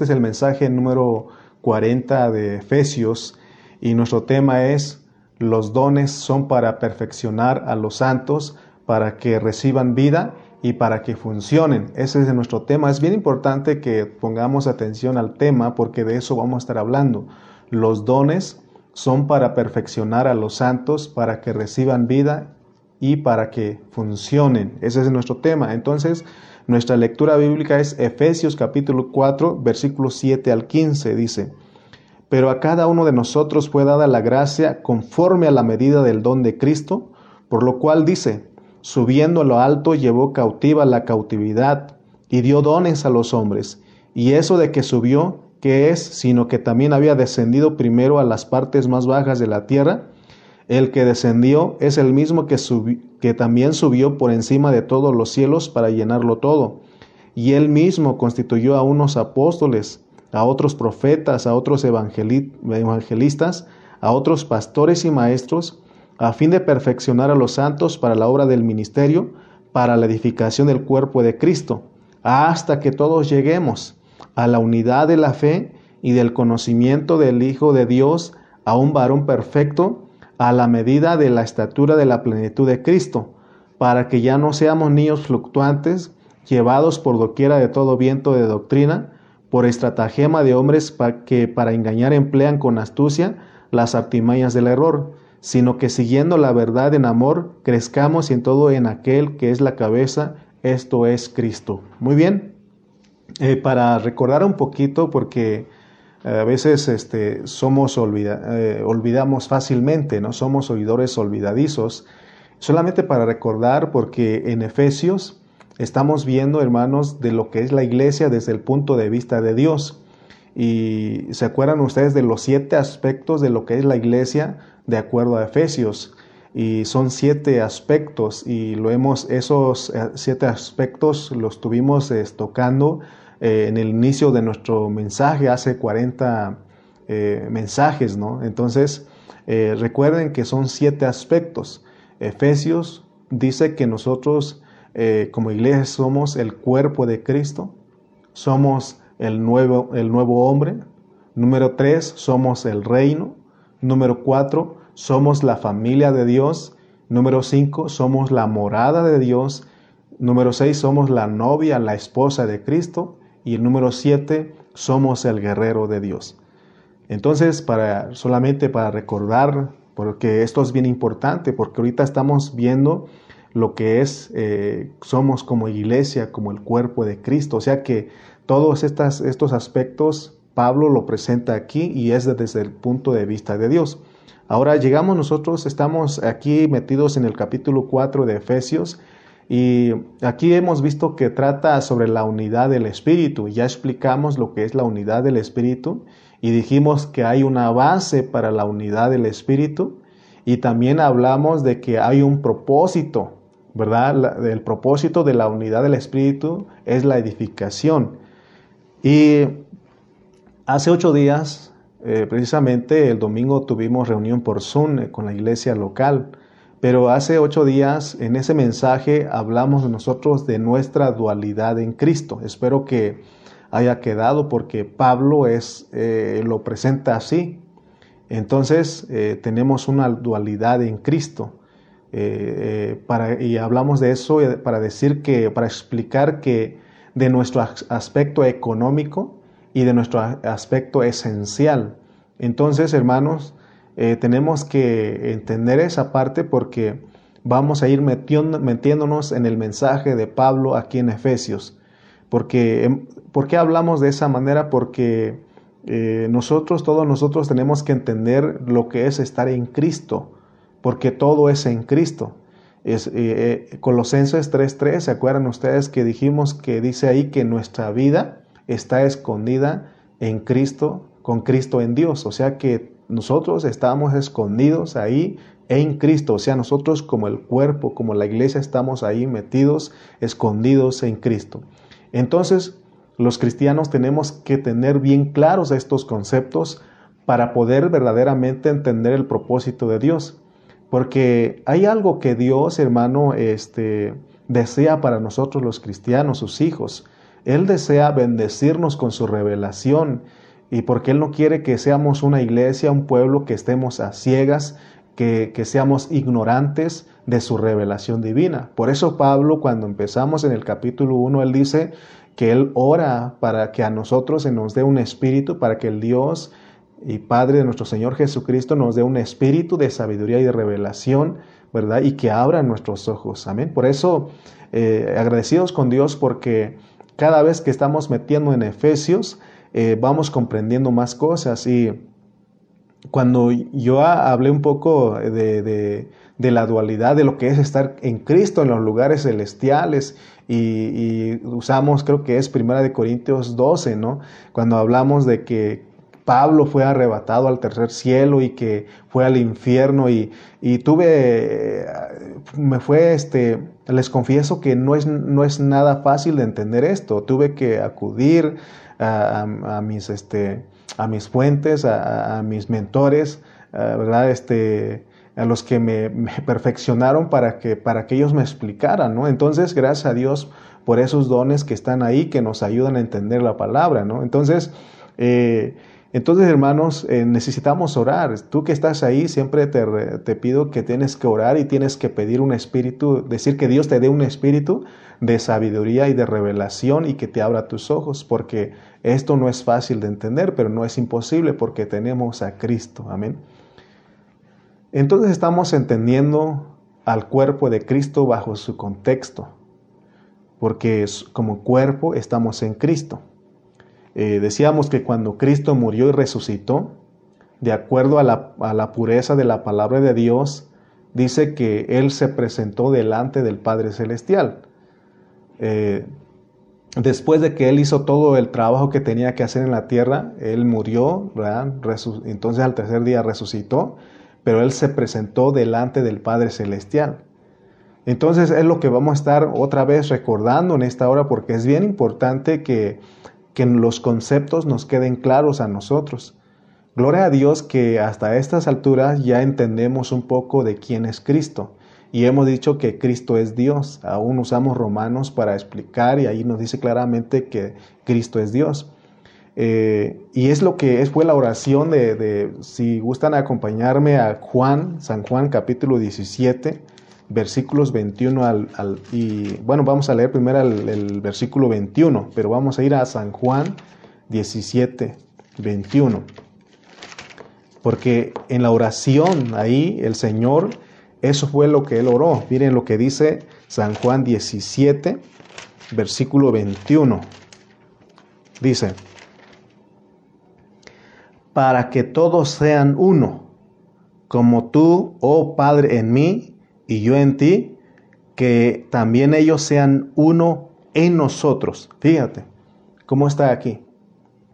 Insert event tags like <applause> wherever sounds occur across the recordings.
este es el mensaje número 40 de Efesios y nuestro tema es los dones son para perfeccionar a los santos, para que reciban vida y para que funcionen. Ese es nuestro tema. Es bien importante que pongamos atención al tema porque de eso vamos a estar hablando. Los dones son para perfeccionar a los santos, para que reciban vida y para que funcionen. Ese es nuestro tema. Entonces, nuestra lectura bíblica es Efesios capítulo 4, versículos 7 al 15. Dice, pero a cada uno de nosotros fue dada la gracia conforme a la medida del don de Cristo, por lo cual dice, subiendo a lo alto llevó cautiva la cautividad y dio dones a los hombres. Y eso de que subió, ¿qué es? Sino que también había descendido primero a las partes más bajas de la tierra el que descendió es el mismo que, también subió por encima de todos los cielos para llenarlo todo. Y él mismo constituyó a unos apóstoles, a otros profetas, a otros evangelistas, a otros pastores y maestros, a fin de perfeccionar a los santos para la obra del ministerio, para la edificación del cuerpo de Cristo, hasta que todos lleguemos a la unidad de la fe y del conocimiento del Hijo de Dios, a un varón perfecto, a la medida de la estatura de la plenitud de Cristo, para que ya no seamos niños fluctuantes, llevados por doquiera de todo viento de doctrina, por estratagema de hombres que para engañar emplean con astucia las artimañas del error, sino que siguiendo la verdad en amor, crezcamos en todo en aquel que es la cabeza, esto es Cristo. Muy bien, eh, para recordar un poquito, porque a veces este, somos eh, olvidamos fácilmente, no somos oidores olvidadizos. Solamente para recordar, porque en Efesios estamos viendo, hermanos, de lo que es la iglesia desde el punto de vista de Dios. Y se acuerdan ustedes de los siete aspectos de lo que es la iglesia de acuerdo a Efesios. Y son siete aspectos y lo hemos, esos eh, siete aspectos los tuvimos tocando eh, en el inicio de nuestro mensaje, hace 40 eh, mensajes, ¿no? Entonces, eh, recuerden que son siete aspectos. Efesios dice que nosotros como iglesia somos el cuerpo de Cristo, somos el nuevo, el nuevo hombre. Número tres, somos el reino. Número cuatro, somos la familia de Dios. Número cinco, somos la morada de Dios. Número seis, somos la novia, la esposa de Cristo. Y el número siete, somos el guerrero de Dios. Entonces, para, solamente para recordar, porque esto es bien importante, porque ahorita estamos viendo lo que es, eh, somos como iglesia, como el cuerpo de Cristo. O sea que todos estos aspectos Pablo lo presenta aquí y es desde el punto de vista de Dios. Ahora llegamos nosotros, estamos aquí metidos en el capítulo 4 de Efesios y aquí hemos visto que trata sobre la unidad del Espíritu. Ya explicamos lo que es la unidad del Espíritu y dijimos que hay una base para la unidad del Espíritu y también hablamos de que hay un propósito, ¿verdad? el propósito de la unidad del Espíritu es la edificación. Y hace ocho días, eh, precisamente el domingo tuvimos reunión por Zoom con la iglesia local pero hace ocho días en ese mensaje hablamos nosotros de nuestra dualidad en Cristo. Espero que haya quedado porque Pablo es, eh, lo presenta así. Entonces eh, tenemos una dualidad en Cristo. Eh, y hablamos de eso para decir que, para explicar que de nuestro aspecto económico y de nuestro aspecto esencial. Entonces, hermanos, eh, tenemos que entender esa parte porque vamos a ir metiéndonos en el mensaje de Pablo aquí en Efesios. Porque, em, ¿Por qué hablamos de esa manera? Porque eh, nosotros, todos nosotros tenemos que entender lo que es estar en Cristo, porque todo es en Cristo. Es, eh, Colosenses 3.3, ¿se acuerdan ustedes que dijimos que dice ahí que nuestra vida está escondida en Cristo, con Cristo en Dios? O sea que nosotros estamos escondidos ahí en Cristo, o sea, nosotros como el cuerpo, como la iglesia, estamos ahí metidos, escondidos en Cristo. Entonces, los cristianos tenemos que tener bien claros estos conceptos para poder verdaderamente entender el propósito de Dios. Porque hay algo que Dios, hermano, este, desea para nosotros los cristianos, sus hijos. Él desea bendecirnos con su revelación y porque Él no quiere que seamos una iglesia, un pueblo que estemos a ciegas, que, que, seamos ignorantes de su revelación divina. Por eso Pablo, cuando empezamos en el capítulo 1, Él dice que Él ora para que a nosotros se nos dé un espíritu, para que el Dios y Padre de nuestro Señor Jesucristo nos dé un espíritu de sabiduría y de revelación, ¿verdad? Y que abra nuestros ojos. Amén. Por eso, eh, agradecidos con Dios porque cada vez que estamos metiendo en Efesios, eh, vamos comprendiendo más cosas. Y cuando yo hablé un poco de, de, la dualidad, de lo que es estar en Cristo en los lugares celestiales, y, y usamos, creo que es Primera de Corintios 12, ¿no? Cuando hablamos de que Pablo fue arrebatado al tercer cielo y que fue al infierno y, tuve, me fue, este, les confieso que no es, no es nada fácil de entender esto. Tuve que acudir a, mis, este, a mis fuentes, a, mis mentores, ¿verdad? Este, a los que me, perfeccionaron para que, para que ellos me explicaran, ¿no? Entonces, gracias a Dios por esos dones que están ahí, que nos ayudan a entender la palabra, ¿no? Entonces, eh, entonces, hermanos, eh, necesitamos orar. Tú que estás ahí, siempre te, pido que tienes que orar y tienes que pedir un espíritu, decir que Dios te dé un espíritu de sabiduría y de revelación y que te abra tus ojos, porque esto no es fácil de entender, pero no es imposible porque tenemos a Cristo. Amén. Entonces estamos entendiendo al cuerpo de Cristo bajo su contexto, porque como cuerpo estamos en Cristo. Eh, decíamos que cuando Cristo murió y resucitó, de acuerdo a la, pureza de la palabra de Dios, dice que Él se presentó delante del Padre Celestial. Eh, después de que Él hizo todo el trabajo que tenía que hacer en la tierra, Él murió, entonces al tercer día resucitó, pero Él se presentó delante del Padre Celestial. Entonces es lo que vamos a estar otra vez recordando en esta hora porque es bien importante que que los conceptos nos queden claros a nosotros. Gloria a Dios que hasta estas alturas ya entendemos un poco de quién es Cristo y hemos dicho que Cristo es Dios. Aún usamos Romanos para explicar y ahí nos dice claramente que Cristo es Dios. Eh, y es lo que es, fue la oración de, de, si gustan acompañarme a Juan, San Juan capítulo 17, versículos 21 al, y bueno, vamos a leer primero el, versículo 21, pero vamos a ir a San Juan 17, 21. Porque en la oración ahí el Señor, eso fue lo que él oró. Miren lo que dice San Juan 17, versículo 21. Dice, para que todos sean uno, como tú, oh Padre, en mí y yo en ti, que también ellos sean uno en nosotros. Fíjate cómo está aquí.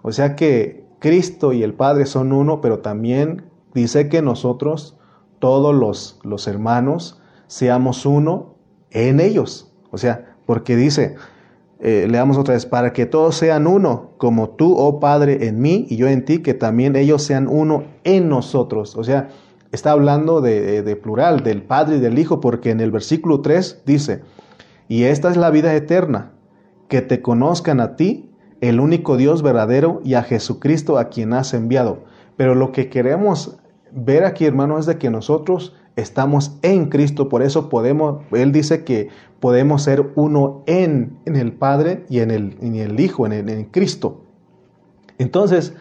O sea que Cristo y el Padre son uno, pero también dice que nosotros, todos los, los hermanos, seamos uno en ellos. O sea, porque dice, eh, leamos otra vez, para que todos sean uno, como tú, oh Padre, en mí y yo en ti, que también ellos sean uno en nosotros. O sea, está hablando de, plural, del Padre y del Hijo, porque en el versículo 3 dice, y esta es la vida eterna, que te conozcan a ti, el único Dios verdadero, y a Jesucristo a quien has enviado. Pero lo que queremos ver aquí, hermano, es de que nosotros estamos en Cristo, por eso podemos, Él dice que podemos ser uno en, en el Padre y en el, el Hijo, en, en Cristo. Entonces,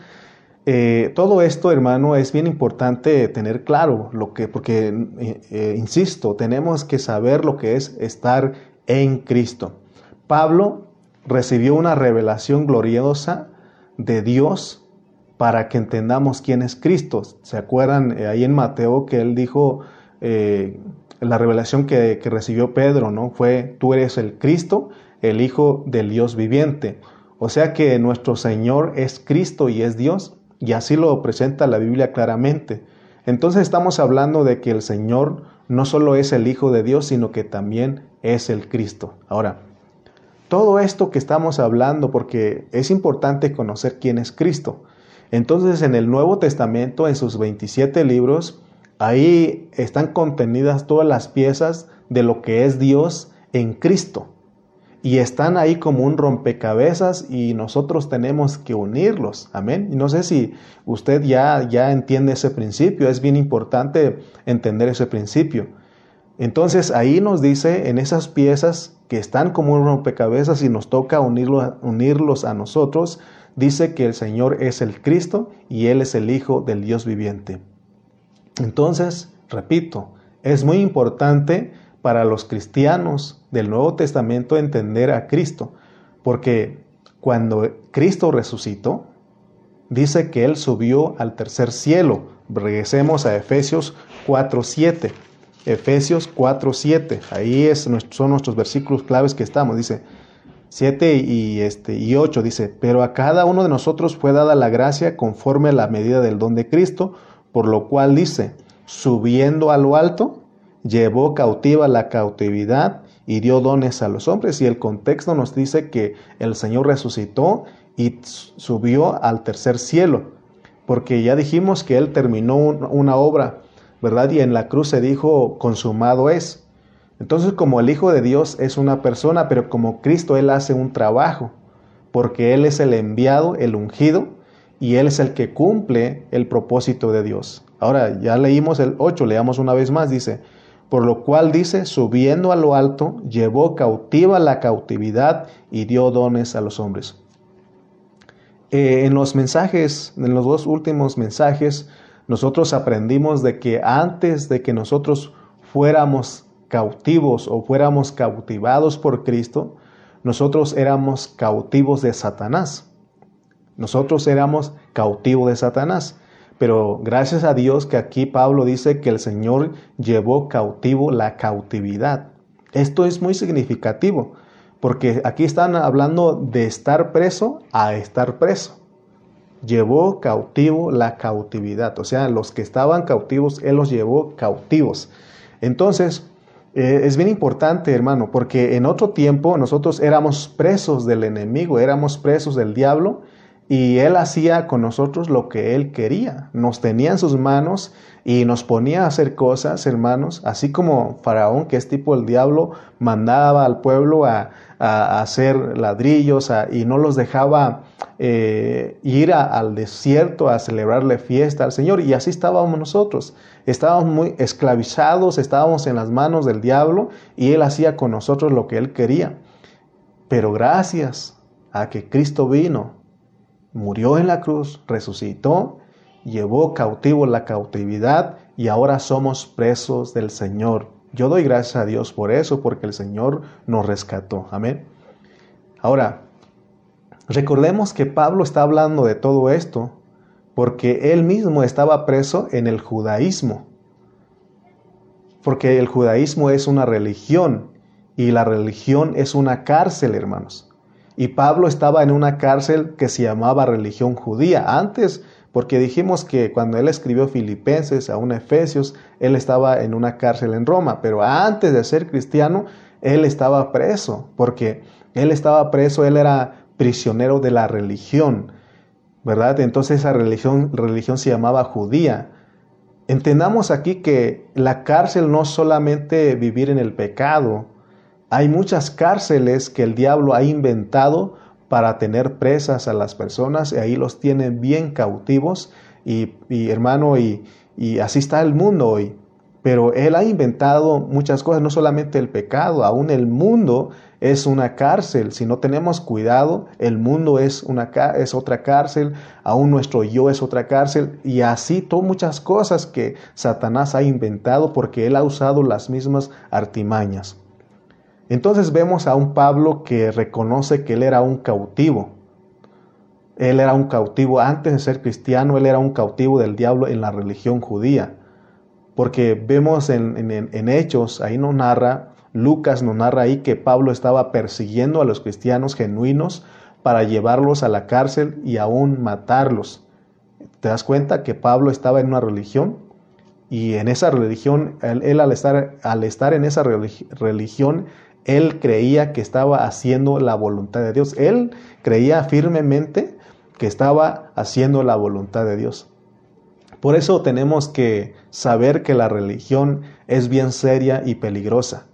eh, todo esto, hermano, es bien importante tener claro lo que, porque, eh, eh, insisto, tenemos que saber lo que es estar en Cristo. Pablo recibió una revelación gloriosa de Dios para que entendamos quién es Cristo. ¿Se acuerdan ahí en Mateo que él dijo, la revelación que, que recibió Pedro, ¿no? Fue, tú eres el Cristo, el Hijo del Dios viviente. O sea que nuestro Señor es Cristo y es Dios. Y así lo presenta la Biblia claramente. Entonces estamos hablando de que el Señor no solo es el Hijo de Dios, sino que también es el Cristo. Ahora, todo esto que estamos hablando, porque es importante conocer quién es Cristo. Entonces en el Nuevo Testamento, en sus 27 libros, ahí están contenidas todas las piezas de lo que es Dios en Cristo. y están ahí como un rompecabezas y nosotros tenemos que unirlos. Amén. Y no sé si usted ya, ya entiende ese principio, es bien importante entender ese principio. Entonces ahí nos dice en esas piezas que están como un rompecabezas y nos toca unirlo, unirlos a nosotros, dice que el Señor es el Cristo y Él es el Hijo del Dios viviente. Entonces, repito, es muy importante para los cristianos del Nuevo Testamento entender a Cristo, porque cuando Cristo resucitó, dice que Él subió al tercer cielo. Regresemos a Efesios 4.7. Efesios 4.7. Ahí es, son nuestros versículos claves que estamos. Dice 7 y, este, y 8. Dice, pero a cada uno de nosotros fue dada la gracia conforme a la medida del don de Cristo, por lo cual dice, subiendo a lo alto, llevó cautiva la cautividad y dio dones a los hombres. Y el contexto nos dice que el Señor resucitó y subió al tercer cielo, porque ya dijimos que Él terminó una obra, ¿verdad? Y en la cruz se dijo, consumado es. Entonces como el Hijo de Dios es una persona, pero como Cristo Él hace un trabajo, porque Él es el enviado, el ungido, y Él es el que cumple el propósito de Dios. Ahora ya leímos el 8, leamos una vez más, dice, por lo cual dice, subiendo a lo alto, llevó cautiva la cautividad y dio dones a los hombres. Eh, en los mensajes, en los dos últimos mensajes, nosotros aprendimos de que antes de que nosotros fuéramos cautivos o fuéramos cautivados por Cristo, nosotros éramos cautivos de Satanás. Nosotros éramos cautivos de Satanás. Pero gracias a Dios que aquí Pablo dice que el Señor llevó cautivo la cautividad. Esto es muy significativo, porque aquí están hablando de estar preso a estar preso. Llevó cautivo la cautividad, o sea, los que estaban cautivos, Él los llevó cautivos. Entonces, eh, es bien importante, hermano, porque en otro tiempo nosotros éramos presos del enemigo, éramos presos del diablo, y Él hacía con nosotros lo que Él quería. Nos tenía en sus manos y nos ponía a hacer cosas, hermanos, así como Faraón, que es tipo el diablo, mandaba al pueblo a, hacer ladrillos y no los dejaba eh, ir al desierto a celebrarle fiesta al Señor. Y así estábamos nosotros. Estábamos muy esclavizados, estábamos en las manos del diablo y Él hacía con nosotros lo que Él quería. Pero gracias a que Cristo vino murió en la cruz, resucitó, llevó cautivo la cautividad y ahora somos presos del Señor. Yo doy gracias a Dios por eso, porque el Señor nos rescató. Amén. Ahora, recordemos que Pablo está hablando de todo esto porque él mismo estaba preso en el judaísmo. Porque el judaísmo es una religión y la religión es una cárcel, hermanos. Y Pablo estaba en una cárcel que se llamaba religión judía. Antes, porque dijimos que cuando él escribió Filipenses a un Efesios, él estaba en una cárcel en Roma. Pero antes de ser cristiano, él estaba preso, porque él estaba preso, él era prisionero de la religión, ¿verdad? Entonces esa religión, religión se llamaba judía. Entendamos aquí que la cárcel no solamente vivir en el pecado, hay muchas cárceles que el diablo ha inventado para tener presas a las personas y ahí los tienen bien cautivos y, hermano, y, y así está el mundo hoy. Pero Él ha inventado muchas cosas, no solamente el pecado, aún el mundo es una cárcel. Si no tenemos cuidado, el mundo es, una, es otra cárcel, aún nuestro yo es otra cárcel. Y así todas muchas cosas que Satanás ha inventado porque Él ha usado las mismas artimañas. Entonces vemos a un Pablo que reconoce que él era un cautivo. Él era un cautivo antes de ser cristiano, él era un cautivo del diablo en la religión judía. Porque vemos en, Hechos, ahí nos narra, Lucas nos narra ahí que Pablo estaba persiguiendo a los cristianos genuinos para llevarlos a la cárcel y aún matarlos. ¿Te das cuenta que Pablo estaba en una religión? Y en esa religión, él, al, estar, al estar en esa religión, él creía que estaba haciendo la voluntad de Dios. Él creía firmemente que estaba haciendo la voluntad de Dios. Por eso tenemos que saber que la religión es bien seria y peligrosa,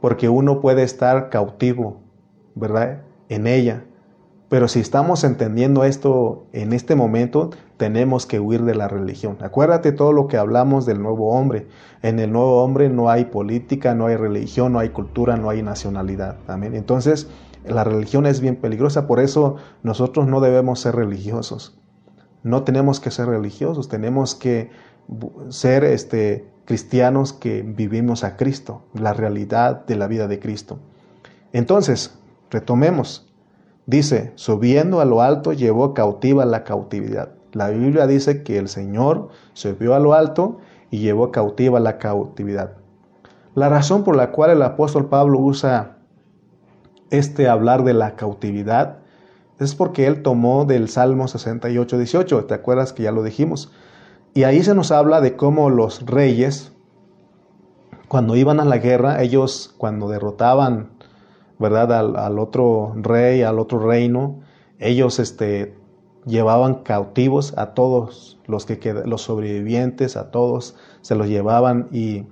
porque uno puede estar cautivo ¿verdad? En ella. Pero si estamos entendiendo esto en este momento, tenemos que huir de la religión. Acuérdate todo lo que hablamos del nuevo hombre. En el nuevo hombre no hay política, no hay religión, no hay cultura, no hay nacionalidad. Amén. Entonces, la religión es bien peligrosa, por eso nosotros no debemos ser religiosos. No tenemos que ser religiosos, tenemos que ser este, cristianos que vivimos a Cristo, la realidad de la vida de Cristo. Entonces, retomemos. Dice, subiendo a lo alto llevó cautiva la cautividad. La Biblia dice que el Señor subió a lo alto y llevó cautiva la cautividad. La razón por la cual el apóstol Pablo usa este hablar de la cautividad es porque él tomó del Salmo 68, 18. ¿Te acuerdas que ya lo dijimos? Y ahí se nos habla de cómo los reyes, cuando iban a la guerra, ellos cuando derrotaban ¿verdad? Al, otro rey, al otro reino. Ellos este, llevaban cautivos a todos los, que los sobrevivientes, a todos se los llevaban y,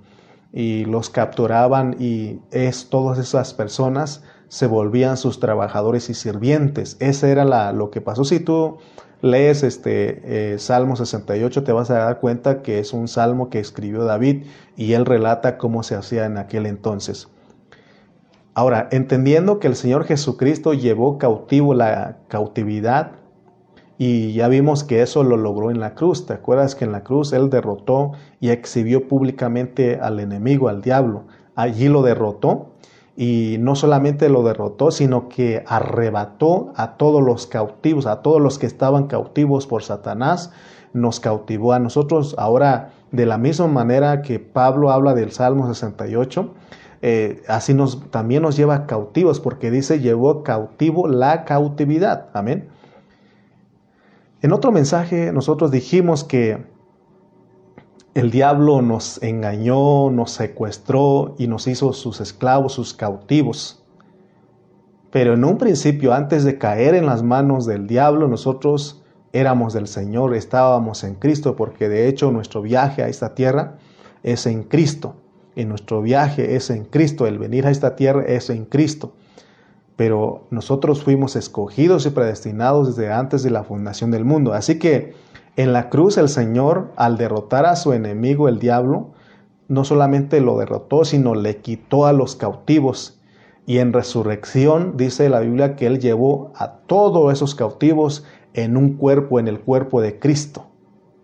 y los capturaban y es, todas esas personas se volvían sus trabajadores y sirvientes. Ese era la, lo que pasó. Si tú lees este eh, Salmo 68 te vas a dar cuenta que es un salmo que escribió David y él relata cómo se hacía en aquel entonces. Ahora, entendiendo que el Señor Jesucristo llevó cautivo la cautividad y ya vimos que eso lo logró en la cruz. ¿Te acuerdas que en la cruz Él derrotó y exhibió públicamente al enemigo, al diablo? Allí lo derrotó y no solamente lo derrotó, sino que arrebató a todos los cautivos, a todos los que estaban cautivos por Satanás, nos cautivó a nosotros. Ahora, de la misma manera que Pablo habla del Salmo 68, eh, así nos, también nos lleva cautivos, porque dice, llevó cautivo la cautividad. Amén. En otro mensaje nosotros dijimos que el diablo nos engañó, nos secuestró y nos hizo sus esclavos, sus cautivos. Pero en un principio, antes de caer en las manos del diablo, nosotros éramos del Señor, estábamos en Cristo, porque de hecho nuestro viaje a esta tierra es en Cristo en nuestro viaje es en Cristo, el venir a esta tierra es en Cristo. Pero nosotros fuimos escogidos y predestinados desde antes de la fundación del mundo. Así que en la cruz el Señor, al derrotar a su enemigo el diablo, no solamente lo derrotó, sino le quitó a los cautivos. Y en resurrección dice la Biblia que Él llevó a todos esos cautivos en un cuerpo, en el cuerpo de Cristo.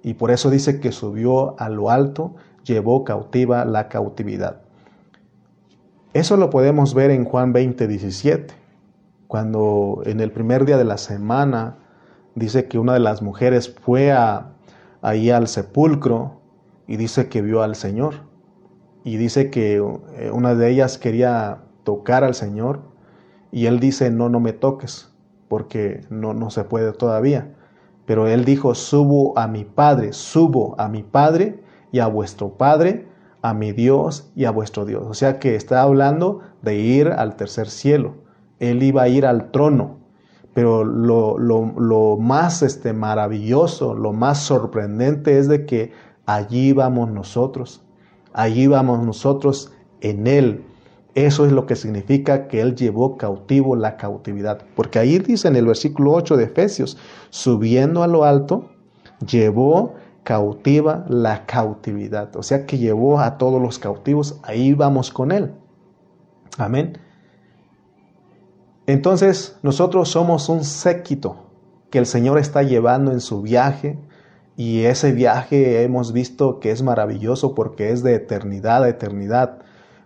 Y por eso dice que subió a lo alto llevó cautiva la cautividad. Eso lo podemos ver en Juan 20, 17, cuando en el primer día de la semana dice que una de las mujeres fue ahí al sepulcro y dice que vio al Señor. Y dice que eh, una de ellas quería tocar al Señor y él dice, no, no me toques, porque no, no se puede todavía. Pero él dijo, subo a mi Padre, subo a mi Padre y a vuestro Padre, a mi Dios y a vuestro Dios. O sea que está hablando de ir al tercer cielo. Él iba a ir al trono. Pero lo, lo, más este, maravilloso, lo más sorprendente es de que allí vamos nosotros. Allí vamos nosotros en Él. Eso es lo que significa que Él llevó cautivo la cautividad. Porque ahí dice en el versículo 8 de Efesios, subiendo a lo alto, llevó cautiva la cautividad. O sea que llevó a todos los cautivos, ahí vamos con Él. Amén. Entonces nosotros somos un séquito que el Señor está llevando en su viaje y ese viaje hemos visto que es maravilloso porque es de eternidad a eternidad,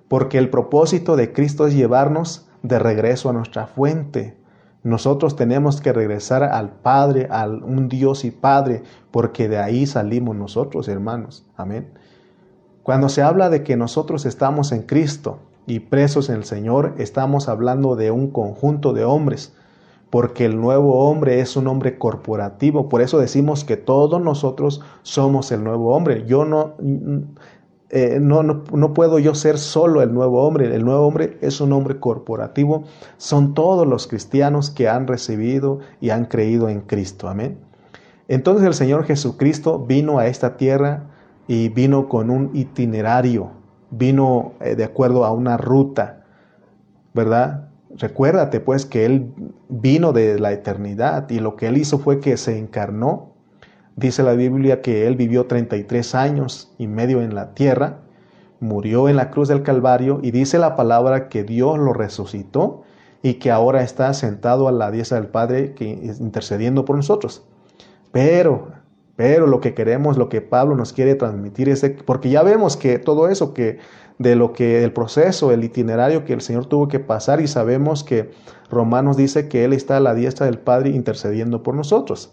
porque el propósito de Cristo es llevarnos de regreso a nuestra fuente, nosotros tenemos que regresar al Padre, al un Dios y Padre, porque de ahí salimos nosotros, hermanos. Amén. Cuando se habla de que nosotros estamos en Cristo y presos en el Señor, estamos hablando de un conjunto de hombres, porque el nuevo hombre es un hombre corporativo. Por eso decimos que todos nosotros somos el nuevo hombre. Yo no, eh, no, no, puedo yo ser solo el nuevo hombre. El nuevo hombre es un hombre corporativo. Son todos los cristianos que han recibido y han creído en Cristo. Amén. Entonces el Señor Jesucristo vino a esta tierra y vino con un itinerario, vino eh, de acuerdo a una ruta, ¿verdad? recuérdate pues que Él vino de la eternidad y lo que Él hizo fue que se encarnó. Dice la Biblia que Él vivió 33 años y medio en la tierra, murió en la cruz del Calvario y dice la palabra que Dios lo resucitó y que ahora está sentado a la diestra del Padre que, intercediendo por nosotros. Pero, pero lo que queremos, lo que Pablo nos quiere transmitir es, porque ya vemos que todo eso, que de lo que el proceso, el itinerario que el Señor tuvo que pasar y sabemos que Romanos dice que Él está a la diestra del Padre intercediendo por nosotros.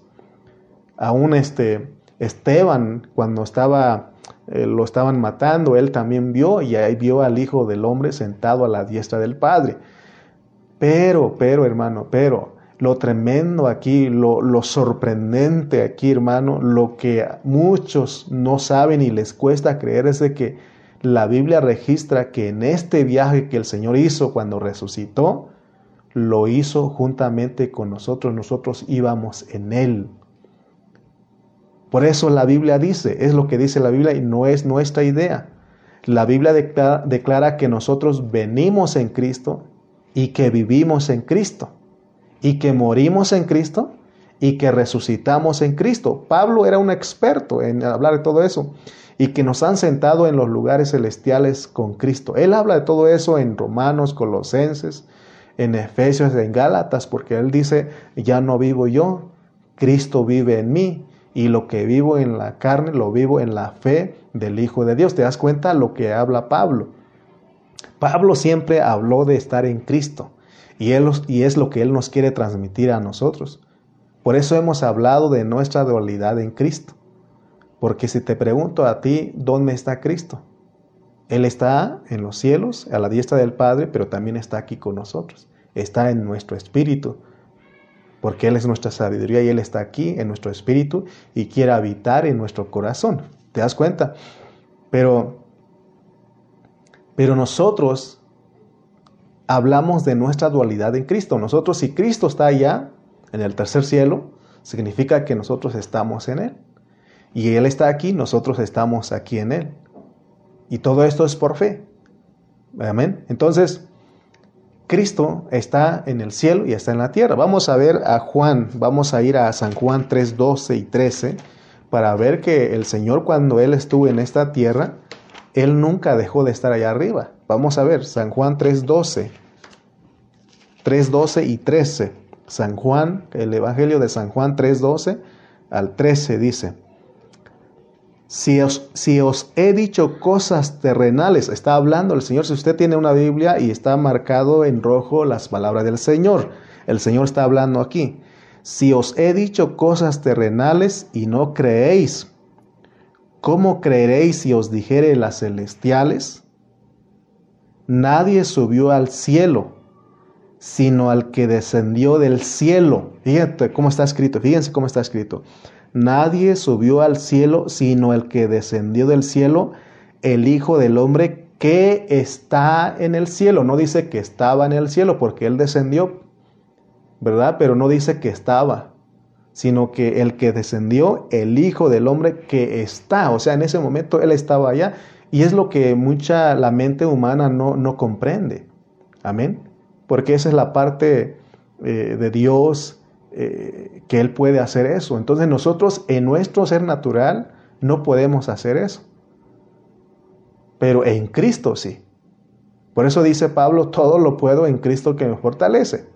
Aún este Esteban, cuando estaba, eh, lo estaban matando, él también vio y ahí vio al Hijo del Hombre sentado a la diestra del Padre. Pero, pero hermano, pero lo tremendo aquí, lo, lo, sorprendente aquí, hermano, lo que muchos no saben y les cuesta creer es de que la Biblia registra que en este viaje que el Señor hizo cuando resucitó, lo hizo juntamente con nosotros, nosotros íbamos en Él. Por eso la Biblia dice, es lo que dice la Biblia y no es nuestra idea. La Biblia declara, que nosotros venimos en Cristo y que vivimos en Cristo y que morimos en Cristo y que resucitamos en Cristo. Pablo era un experto en hablar de todo eso y que nos han sentado en los lugares celestiales con Cristo. Él habla de todo eso en Romanos, Colosenses, en Efesios, en Gálatas, porque él dice, ya no vivo yo, Cristo vive en mí y lo que vivo en la carne lo vivo en la fe del Hijo de Dios. ¿Te das cuenta lo que habla Pablo? Pablo siempre habló de estar en Cristo y, él, y es lo que él nos quiere transmitir a nosotros. Por eso hemos hablado de nuestra dualidad en Cristo. Porque si te pregunto a ti, ¿dónde está Cristo? Él está en los cielos, a la diestra del Padre, pero también está aquí con nosotros. Está en nuestro espíritu, porque Él es nuestra sabiduría y Él está aquí en nuestro espíritu y quiere habitar en nuestro corazón. ¿Te das cuenta? Pero, pero nosotros hablamos de nuestra dualidad en Cristo. Nosotros, si Cristo está allá, en el tercer cielo, significa que nosotros estamos en Él. Y Él está aquí, nosotros estamos aquí en Él. Y todo esto es por fe. Amén. Entonces, Cristo está en el cielo y está en la tierra. Vamos a ver a Juan, vamos a ir a San Juan 3, 12 y 13 para ver que el Señor cuando Él estuvo en esta tierra, Él nunca dejó de estar allá arriba. Vamos a ver San Juan 3, 12, 3, 12 y 13. San Juan, el Evangelio de San Juan 3, 12 al 13 dice. Si os, he dicho cosas terrenales, está hablando el Señor, si usted tiene una Biblia y está marcado en rojo las palabras del Señor, el Señor está hablando aquí. Si os he dicho cosas terrenales y no creéis, ¿cómo creeréis si os dijere las celestiales? Nadie subió al cielo, sino al que descendió del cielo. Fíjate cómo está escrito, fíjense cómo está escrito. Nadie subió al cielo sino el que descendió del cielo, el Hijo del Hombre que está en el cielo. No dice que estaba en el cielo porque Él descendió, ¿verdad? Pero no dice que estaba, sino que el que descendió, el Hijo del Hombre que está. O sea, en ese momento Él estaba allá. Y es lo que mucha la mente humana no, no comprende. Amén. Porque esa es la parte eh, de Dios eh, que Él puede hacer eso. Entonces nosotros en nuestro ser natural no podemos hacer eso. Pero en Cristo sí. Por eso dice Pablo, todo lo puedo en Cristo que me fortalece.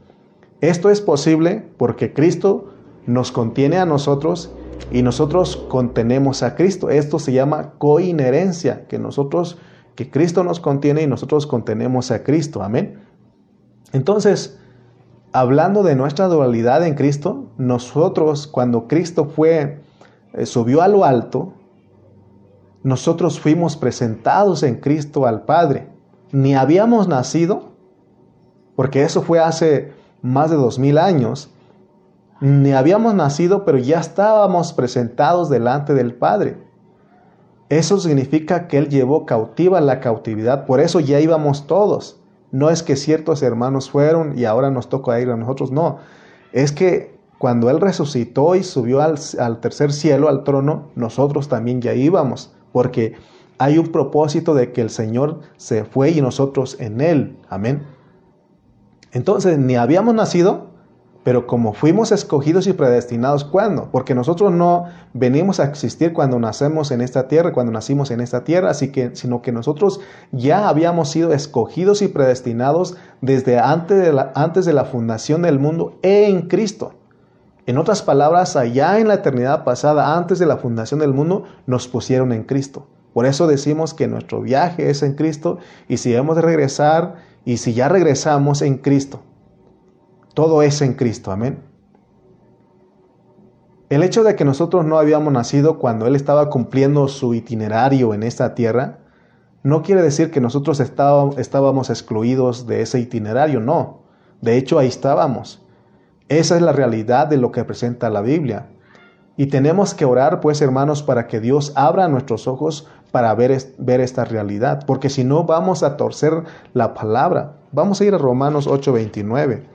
Esto es posible porque Cristo nos contiene a nosotros y nosotros contenemos a Cristo. Esto se llama coinherencia, que nosotros, que Cristo nos contiene y nosotros contenemos a Cristo. Amén. Entonces, hablando de nuestra dualidad en Cristo, nosotros cuando Cristo fue, eh, subió a lo alto, nosotros fuimos presentados en Cristo al Padre. Ni habíamos nacido, porque eso fue hace más de dos mil años, ni habíamos nacido, pero ya estábamos presentados delante del Padre. Eso significa que Él llevó cautiva la cautividad, por eso ya íbamos todos. No es que ciertos hermanos fueron y ahora nos toca ir a nosotros, no. Es que cuando Él resucitó y subió al, tercer cielo, al trono, nosotros también ya íbamos, porque hay un propósito de que el Señor se fue y nosotros en Él. Amén. Entonces, ni habíamos nacido, pero como fuimos escogidos y predestinados, ¿cuándo? Porque nosotros no venimos a existir cuando nacemos en esta tierra, cuando nacimos en esta tierra, sino que nosotros ya habíamos sido escogidos y predestinados desde antes de la, antes de la fundación del mundo en Cristo. En otras palabras, allá en la eternidad pasada, antes de la fundación del mundo, nos pusieron en Cristo. Por eso decimos que nuestro viaje es en Cristo y si hemos de regresar y si ya regresamos en Cristo, todo es en Cristo, amén. El hecho de que nosotros no habíamos nacido cuando Él estaba cumpliendo su itinerario en esta tierra, no quiere decir que nosotros estábamos excluidos de ese itinerario, no. De hecho, ahí estábamos. Esa es la realidad de lo que presenta la Biblia. Y tenemos que orar, pues, hermanos, para que Dios abra nuestros ojos para ver, esta realidad, porque si no vamos a torcer la palabra. Vamos a ir a Romanos 8:29.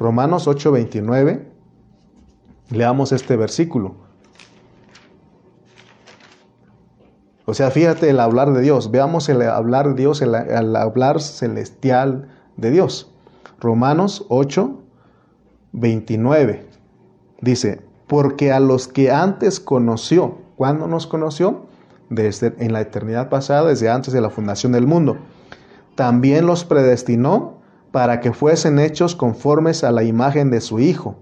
Romanos 8:29, leamos este versículo. O sea, fíjate el hablar de Dios, veamos el hablar de Dios, el, hablar celestial de Dios. Romanos 8, 29 dice, porque a los que antes conoció, ¿cuándo nos conoció? En la eternidad pasada, desde antes de la fundación del mundo. También los predestinó para que fuesen hechos conformes a la imagen de su Hijo,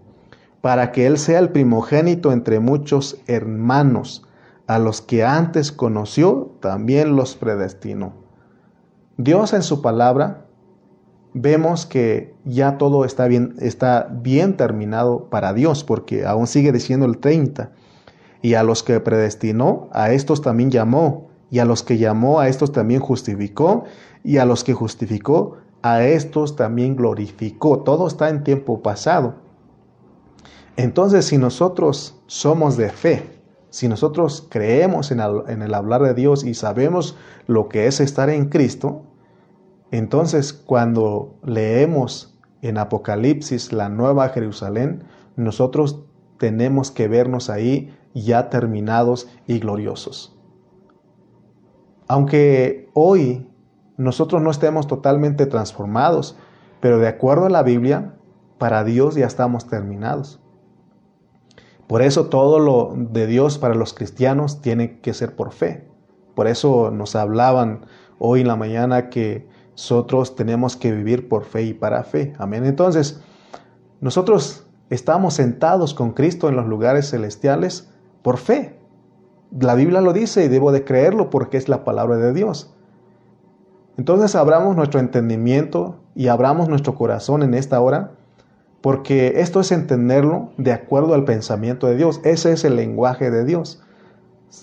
para que Él sea el primogénito entre muchos hermanos, a los que antes conoció, también los predestinó. Dios en su palabra vemos que ya todo está bien, está bien terminado para Dios, porque aún sigue diciendo el 30. Y a los que predestinó, a estos también llamó, y a los que llamó, a estos también justificó, y a los que justificó, a estos también glorificó. Todo está en tiempo pasado. Entonces, si nosotros somos de fe, si nosotros creemos en el, hablar de Dios y sabemos lo que es estar en Cristo, entonces cuando leemos en Apocalipsis la nueva Jerusalén, nosotros tenemos que vernos ahí ya terminados y gloriosos. Aunque hoy nosotros no estemos totalmente transformados, pero de acuerdo a la Biblia, para Dios ya estamos terminados. Por eso todo lo de Dios para los cristianos tiene que ser por fe. Por eso nos hablaban hoy en la mañana que nosotros tenemos que vivir por fe y para fe. Amén. Entonces, nosotros estamos sentados con Cristo en los lugares celestiales por fe. La Biblia lo dice y debo de creerlo porque es la palabra de Dios. Entonces abramos nuestro entendimiento y abramos nuestro corazón en esta hora, porque esto es entenderlo de acuerdo al pensamiento de Dios. Ese es el lenguaje de Dios.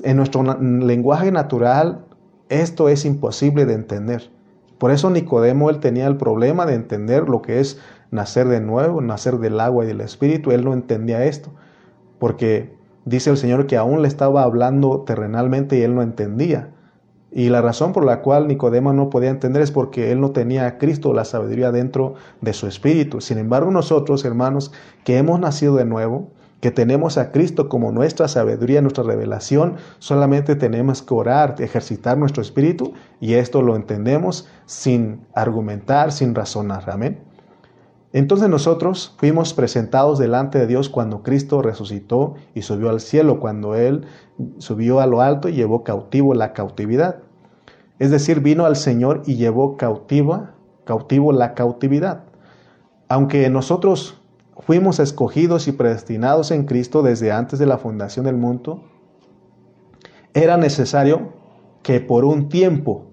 En nuestro lenguaje natural, esto es imposible de entender. Por eso Nicodemo, él tenía el problema de entender lo que es nacer de nuevo, nacer del agua y del espíritu. Él no entendía esto, porque dice el Señor que aún le estaba hablando terrenalmente y él no entendía. Y la razón por la cual Nicodemo no podía entender es porque él no tenía a Cristo, la sabiduría dentro de su espíritu. Sin embargo, nosotros, hermanos, que hemos nacido de nuevo, que tenemos a Cristo como nuestra sabiduría, nuestra revelación, solamente tenemos que orar, ejercitar nuestro espíritu y esto lo entendemos sin argumentar, sin razonar. Amén. Entonces nosotros fuimos presentados delante de Dios cuando Cristo resucitó y subió al cielo, cuando Él subió a lo alto y llevó cautivo la cautividad. Es decir, vino al Señor y llevó cautiva, cautivo la cautividad. Aunque nosotros fuimos escogidos y predestinados en Cristo desde antes de la fundación del mundo, era necesario que por un tiempo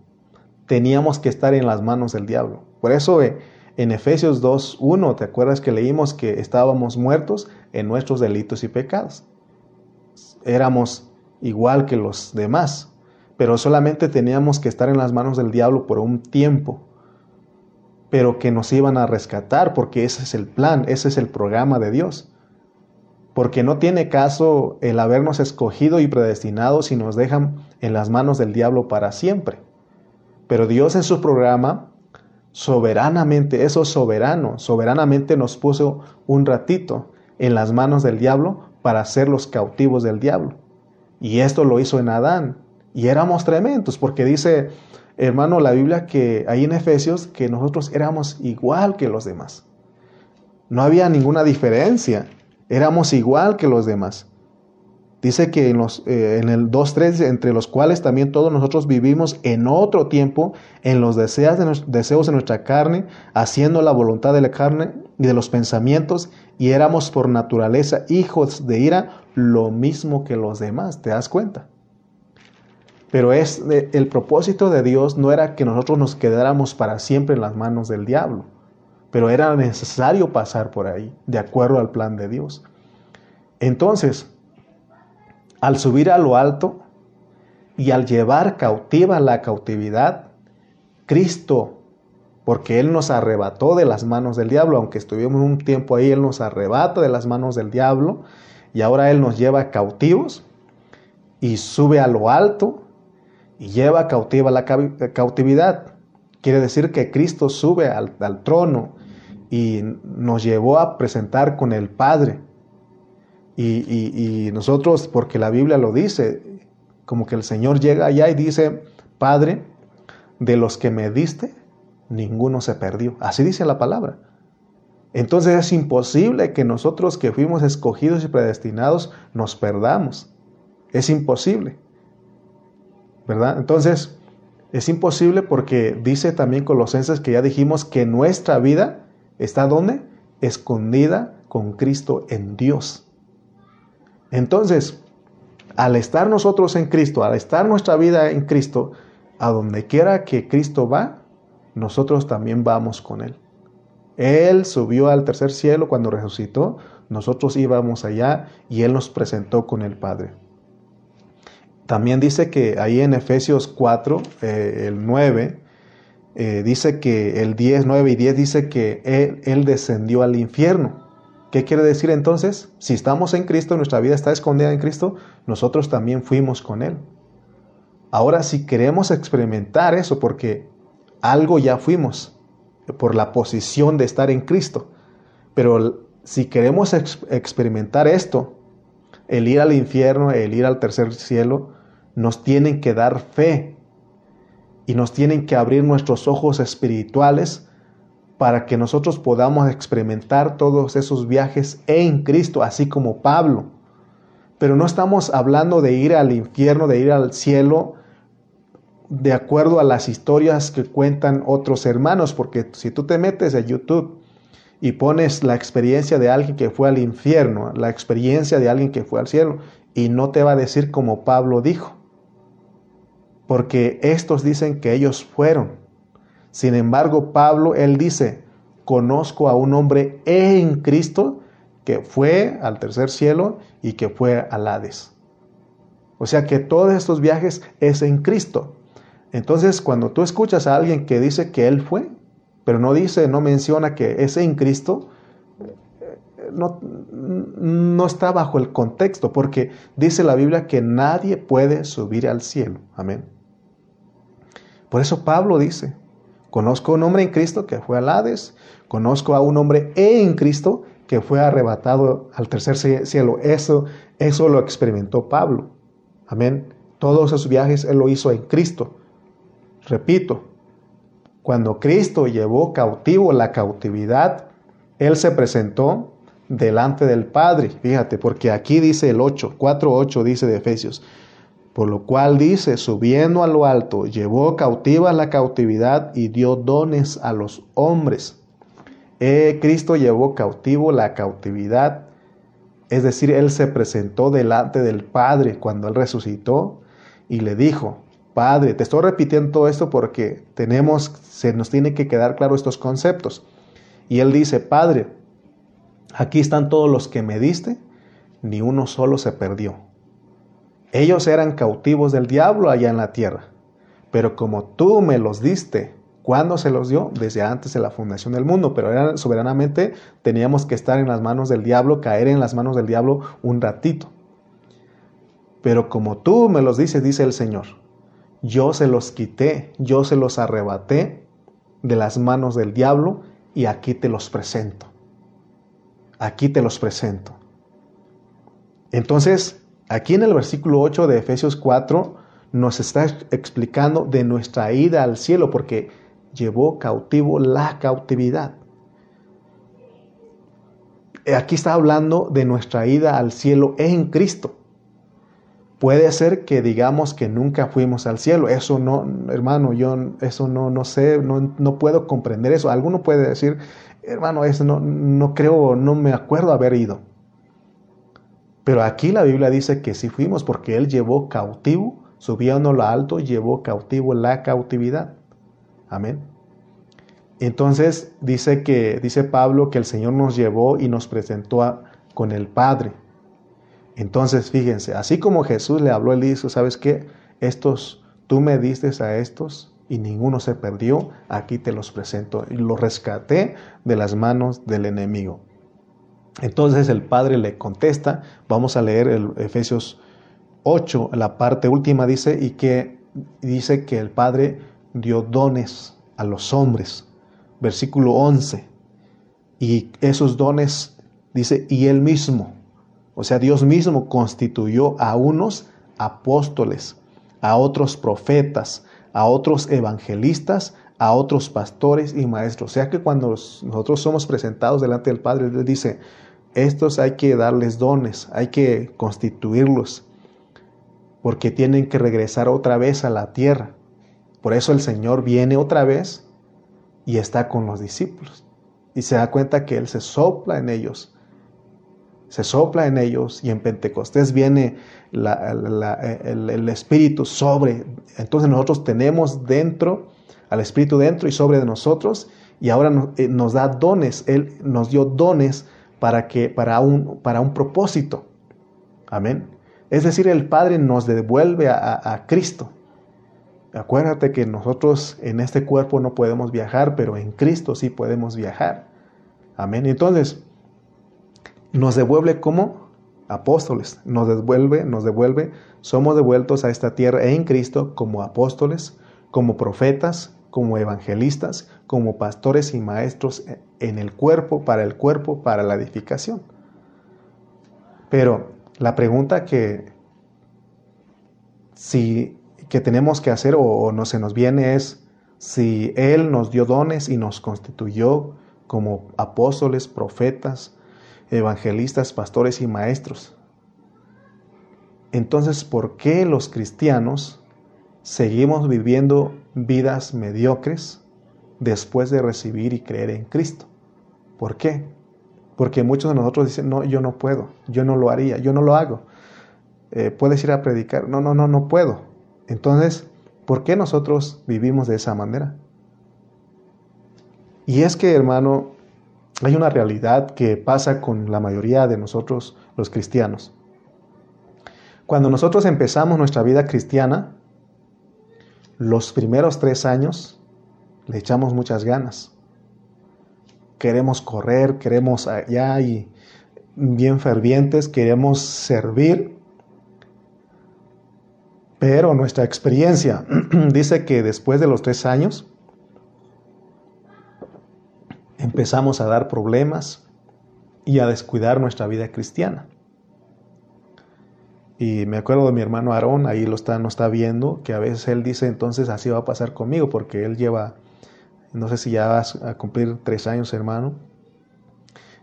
teníamos que estar en las manos del diablo. Por eso eh, en Efesios 2.1, ¿te acuerdas que leímos que estábamos muertos en nuestros delitos y pecados? Éramos igual que los demás pero solamente teníamos que estar en las manos del diablo por un tiempo, pero que nos iban a rescatar porque ese es el plan, ese es el programa de Dios. Porque no tiene caso el habernos escogido y predestinado si nos dejan en las manos del diablo para siempre. Pero Dios en su programa, soberanamente, eso soberano, soberanamente nos puso un ratito en las manos del diablo para ser los cautivos del diablo. Y esto lo hizo en Adán. Y éramos tremendos, porque dice, hermano, la Biblia que ahí en Efesios que nosotros éramos igual que los demás. No había ninguna diferencia. Éramos igual que los demás. Dice que en, los, eh, en el 2.3, entre los cuales también todos nosotros vivimos en otro tiempo, en los deseos de, deseos de nuestra carne, haciendo la voluntad de la carne y de los pensamientos, y éramos por naturaleza hijos de ira, lo mismo que los demás, ¿te das cuenta? Pero es el propósito de Dios no era que nosotros nos quedáramos para siempre en las manos del diablo, pero era necesario pasar por ahí, de acuerdo al plan de Dios. Entonces, al subir a lo alto y al llevar cautiva la cautividad, Cristo, porque Él nos arrebató de las manos del diablo, aunque estuvimos un tiempo ahí, Él nos arrebata de las manos del diablo y ahora Él nos lleva cautivos y sube a lo alto y lleva cautiva la cautividad. Quiere decir que Cristo sube al, al trono y nos llevó a presentar con el Padre y, nosotros, porque la Biblia lo dice, como que el Señor llega allá y dice, Padre, de los que me diste, ninguno se perdió. Así dice la palabra. Entonces es imposible que nosotros que fuimos escogidos y predestinados nos perdamos. Es imposible. Entonces, es imposible porque dice también Colosenses que ya dijimos que nuestra vida está donde? Escondida con Cristo en Dios. Entonces, al estar nosotros en Cristo, al estar nuestra vida en Cristo, a donde quiera que Cristo va, nosotros también vamos con Él. Él subió al tercer cielo cuando resucitó, nosotros íbamos allá y Él nos presentó con el Padre. También dice que ahí en Efesios 4, eh, el 9, eh, dice que el 10, 9 y 10 dice que él, él descendió al infierno. ¿Qué quiere decir entonces? Si estamos en Cristo, nuestra vida está escondida en Cristo, nosotros también fuimos con Él. Ahora, si queremos experimentar eso, porque algo ya fuimos, por la posición de estar en Cristo, pero si queremos experimentar esto, el ir al infierno, el ir al tercer cielo, nos tienen que dar fe y nos tienen que abrir nuestros ojos espirituales para que nosotros podamos experimentar todos esos viajes en Cristo, así como Pablo. Pero no estamos hablando de ir al infierno, de ir al cielo, de acuerdo a las historias que cuentan otros hermanos, porque si tú te metes a YouTube y pones la experiencia de alguien que fue al infierno, la experiencia de alguien que fue al cielo, y no te va a decir como Pablo dijo, porque estos dicen que ellos fueron, sin embargo, Pablo, él dice, conozco a un hombre en Cristo que fue al tercer cielo y que fue al Hades. O sea que todos estos viajes es en Cristo. Entonces, cuando tú escuchas a alguien que dice que él fue, pero no dice, no menciona que es en Cristo, no, no, está bajo el contexto, porque dice la Biblia que nadie puede subir al cielo. Amén. Por eso Pablo dice, Conozco a un hombre en Cristo que fue al Hades, conozco a un hombre en Cristo que fue arrebatado al tercer cielo. Eso, eso lo experimentó Pablo. Amén. Todos esos viajes él lo hizo en Cristo. Repito, cuando Cristo llevó cautivo la cautividad, él se presentó delante del Padre. Fíjate, porque aquí dice el 8, 4.8 dice de Efesios. Por lo cual dice, subiendo a lo alto, llevó cautiva la cautividad y dio dones a los hombres. Eh, Cristo llevó cautivo la cautividad, es decir, Él se presentó delante del Padre cuando Él resucitó y le dijo, Padre, te estoy repitiendo todo esto porque tenemos, se nos tiene que quedar claro estos conceptos. Y Él dice, Padre, aquí están todos los que me diste, ni uno solo se perdió ellos eran cautivos del diablo allá en la tierra, pero como tú me los diste, ¿cuándo se los dio? Desde antes de la fundación del mundo, pero eran, soberanamente teníamos que estar en las manos del diablo, caer en las manos del diablo un ratito. Pero como tú me los dices, dice el Señor, yo se los quité, yo se los arrebaté de las manos del diablo y aquí te los presento. Aquí te los presento. Entonces, Aquí en el versículo 8 de Efesios 4 nos está explicando de nuestra ida al cielo porque llevó cautivo la cautividad. aquí está hablando de nuestra ida al cielo en Cristo. Puede ser que digamos que nunca fuimos al cielo. Eso no, hermano, yo eso no, no sé, no, no puedo comprender eso. Alguno puede decir, hermano, eso no, no creo, no me acuerdo haber ido. Pero aquí la Biblia dice que sí fuimos porque Él llevó cautivo, a lo alto, llevó cautivo la cautividad. Amén. Entonces dice que dice Pablo que el Señor nos llevó y nos presentó con el Padre. Entonces, fíjense, así como Jesús le habló, él dijo, ¿sabes qué? Estos, tú me diste a estos y ninguno se perdió, aquí te los presento. Y los rescaté de las manos del enemigo. Entonces el Padre le contesta, vamos a leer el Efesios 8, la parte última dice, y que dice que el Padre dio dones a los hombres. Versículo 11. Y esos dones, dice, y él mismo o sea, Dios mismo constituyó a unos apóstoles, a otros profetas, a otros evangelistas, a otros pastores y maestros. O sea que cuando nosotros somos presentados delante del Padre, Él dice, estos hay que darles dones, hay que constituirlos, porque tienen que regresar otra vez a la tierra. Por eso el Señor viene otra vez y está con los discípulos. Y se da cuenta que Él se sopla en ellos se sopla en ellos y en Pentecostés viene el, Espíritu sobre. Entonces nosotros tenemos dentro, al Espíritu dentro y sobre de nosotros y ahora eh, nos, da dones. Él nos dio dones para, que, para, un, para un propósito. Amén. Es decir, el Padre nos devuelve a, a Cristo. Acuérdate que nosotros en este cuerpo no podemos viajar, pero en Cristo sí podemos viajar. Amén. Entonces, nos devuelve como apóstoles, nos devuelve, nos devuelve, somos devueltos a esta tierra en Cristo como apóstoles, como profetas, como evangelistas, como pastores y maestros en el cuerpo, para el cuerpo, para la edificación. Pero la pregunta que si que tenemos que hacer o no se nos viene es si él nos dio dones y nos constituyó como apóstoles, profetas, evangelistas, pastores y maestros. Entonces, ¿por qué los cristianos seguimos viviendo vidas mediocres después de recibir y creer en Cristo? ¿Por qué? Porque muchos de nosotros dicen, no, yo no puedo, yo no lo haría, yo no lo hago. Eh, puedes ir a predicar, no, no, no, no puedo. Entonces, ¿por qué nosotros vivimos de esa manera? Y es que, hermano, hay una realidad que pasa con la mayoría de nosotros los cristianos. Cuando nosotros empezamos nuestra vida cristiana, los primeros tres años le echamos muchas ganas. Queremos correr, queremos allá y bien fervientes, queremos servir. Pero nuestra experiencia <clears throat> dice que después de los tres años, empezamos a dar problemas y a descuidar nuestra vida cristiana. Y me acuerdo de mi hermano Aarón, ahí lo está, no está viendo, que a veces él dice, entonces así va a pasar conmigo, porque él lleva, no sé si ya va a cumplir tres años, hermano,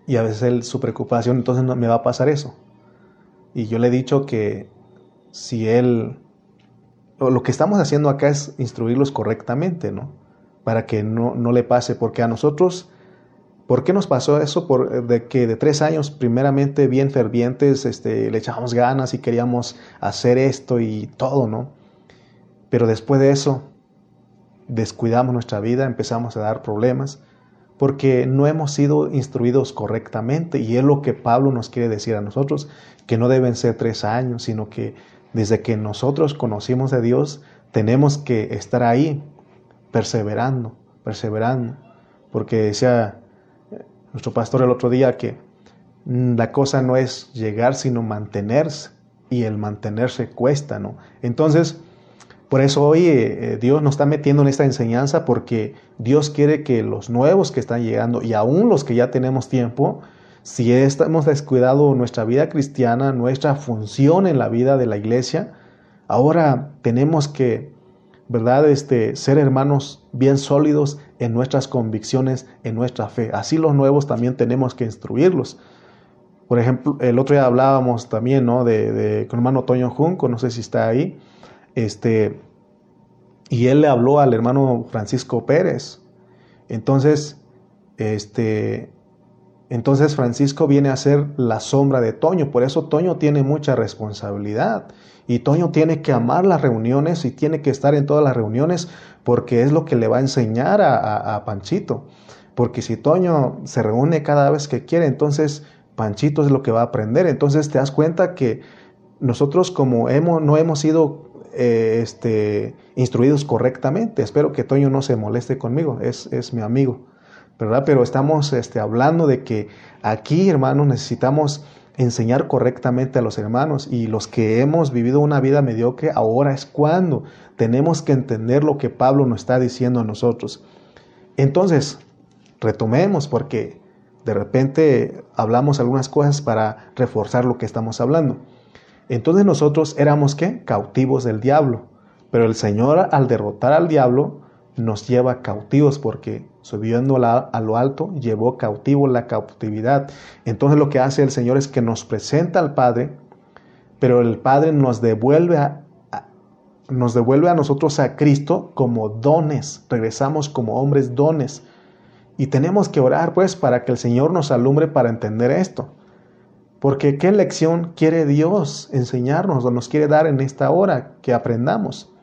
y a veces él, su preocupación, entonces no me va a pasar eso. Y yo le he dicho que si él, lo que estamos haciendo acá es instruirlos correctamente, ¿no? Para que no, no le pase, porque a nosotros ¿Por qué nos pasó eso? Por, eh, de que de tres años, primeramente bien fervientes, este, le echábamos ganas y queríamos hacer esto y todo, ¿no? Pero después de eso, descuidamos nuestra vida, empezamos a dar problemas, porque no hemos sido instruidos correctamente. Y es lo que Pablo nos quiere decir a nosotros, que no deben ser tres años, sino que desde que nosotros conocimos a Dios, tenemos que estar ahí, perseverando, perseverando. Porque decía nuestro pastor el otro día que mm, la cosa no es llegar, sino mantenerse. Y el mantenerse cuesta, ¿no? Entonces, por eso hoy eh, eh, Dios nos está metiendo en esta enseñanza porque Dios quiere que los nuevos que están llegando y aún los que ya tenemos tiempo, si hemos descuidado nuestra vida cristiana, nuestra función en la vida de la iglesia, ahora tenemos que ¿verdad? Este, ser hermanos bien sólidos en nuestras convicciones, en nuestra fe. Así los nuevos también tenemos que instruirlos. Por ejemplo, el otro día hablábamos también, ¿no? De, con hermano Toño Junco, no sé si está ahí, este, y él le habló al hermano Francisco Pérez. Entonces, este, entonces Francisco viene a ser la sombra de Toño, por eso Toño tiene mucha responsabilidad. Y Toño tiene que amar las reuniones y tiene que estar en todas las reuniones porque es lo que le va a enseñar a, Panchito. Porque si Toño se reúne cada vez que quiere, entonces Panchito es lo que va a aprender. Entonces te das cuenta que nosotros como hemos, no hemos sido eh, este, instruidos correctamente, espero que Toño no se moleste conmigo, es, es mi amigo. ¿verdad? Pero estamos este, hablando de que aquí, hermanos, necesitamos enseñar correctamente a los hermanos y los que hemos vivido una vida mediocre, ahora es cuando tenemos que entender lo que Pablo nos está diciendo a nosotros. Entonces, retomemos porque de repente hablamos algunas cosas para reforzar lo que estamos hablando. Entonces nosotros éramos qué? Cautivos del diablo. Pero el Señor al derrotar al diablo nos lleva cautivos porque subiendo a lo alto llevó cautivo la cautividad. Entonces lo que hace el Señor es que nos presenta al Padre, pero el Padre nos devuelve a, nos devuelve a nosotros a Cristo como dones. Regresamos como hombres dones. Y tenemos que orar pues para que el Señor nos alumbre para entender esto. Porque qué lección quiere Dios enseñarnos o nos quiere dar en esta hora que aprendamos.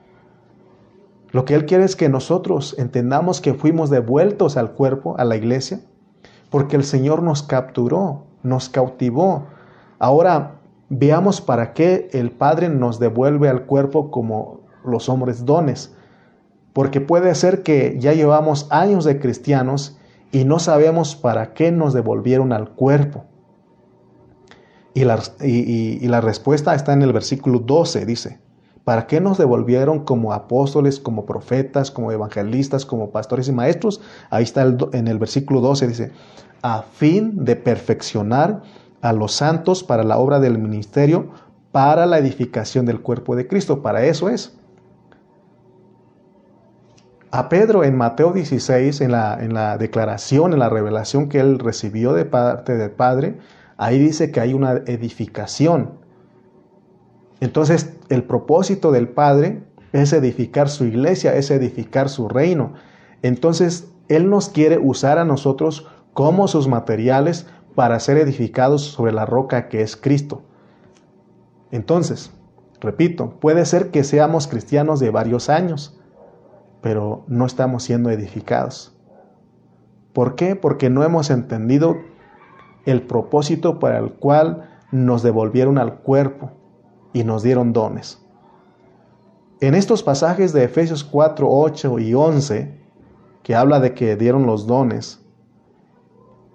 Lo que Él quiere es que nosotros entendamos que fuimos devueltos al cuerpo, a la iglesia, porque el Señor nos capturó, nos cautivó. Ahora veamos para qué el Padre nos devuelve al cuerpo como los hombres dones. Porque puede ser que ya llevamos años de cristianos y no sabemos para qué nos devolvieron al cuerpo. Y la, respuesta está en el versículo 12, dice, ¿Para qué nos devolvieron como apóstoles, como profetas, como evangelistas, como pastores y maestros? Ahí está en el versículo 12, dice, a fin de perfeccionar a los santos para la obra del ministerio, para la edificación del cuerpo de Cristo. Para eso es. A Pedro en Mateo 16, en la, en la declaración, en la revelación que él recibió de parte del Padre, ahí dice que hay una edificación entonces, el propósito del Padre es edificar su iglesia, es edificar su reino. Entonces, Él nos quiere usar a nosotros como sus materiales para ser edificados sobre la roca que es Cristo. Entonces, repito, puede ser que seamos cristianos de varios años, pero no estamos siendo edificados. ¿Por qué? Porque no hemos entendido el propósito para el cual nos devolvieron al cuerpo, y nos dieron dones. En estos pasajes de Efesios 4, 8 y 11, que habla de que dieron los dones,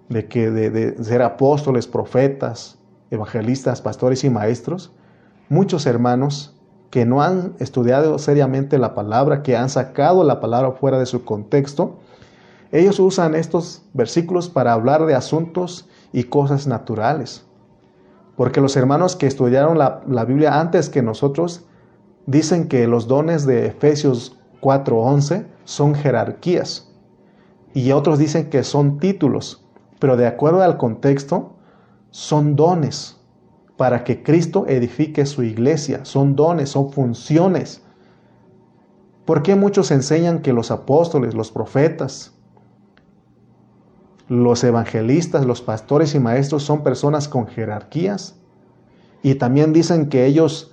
de que de, ser apóstoles, profetas, evangelistas, pastores y maestros, muchos hermanos que no han estudiado seriamente la palabra, que han sacado la palabra fuera de su contexto, ellos usan estos versículos para hablar de asuntos y cosas naturales. Porque los hermanos que estudiaron la, Biblia antes que nosotros dicen que los dones de Efesios 4:11 son jerarquías y otros dicen que son títulos, pero de acuerdo al contexto son dones para que Cristo edifique su iglesia, son dones, son funciones. ¿Por qué muchos enseñan que los apóstoles, los profetas, los evangelistas, los pastores y maestros son personas con jerarquías. Y también dicen que ellos,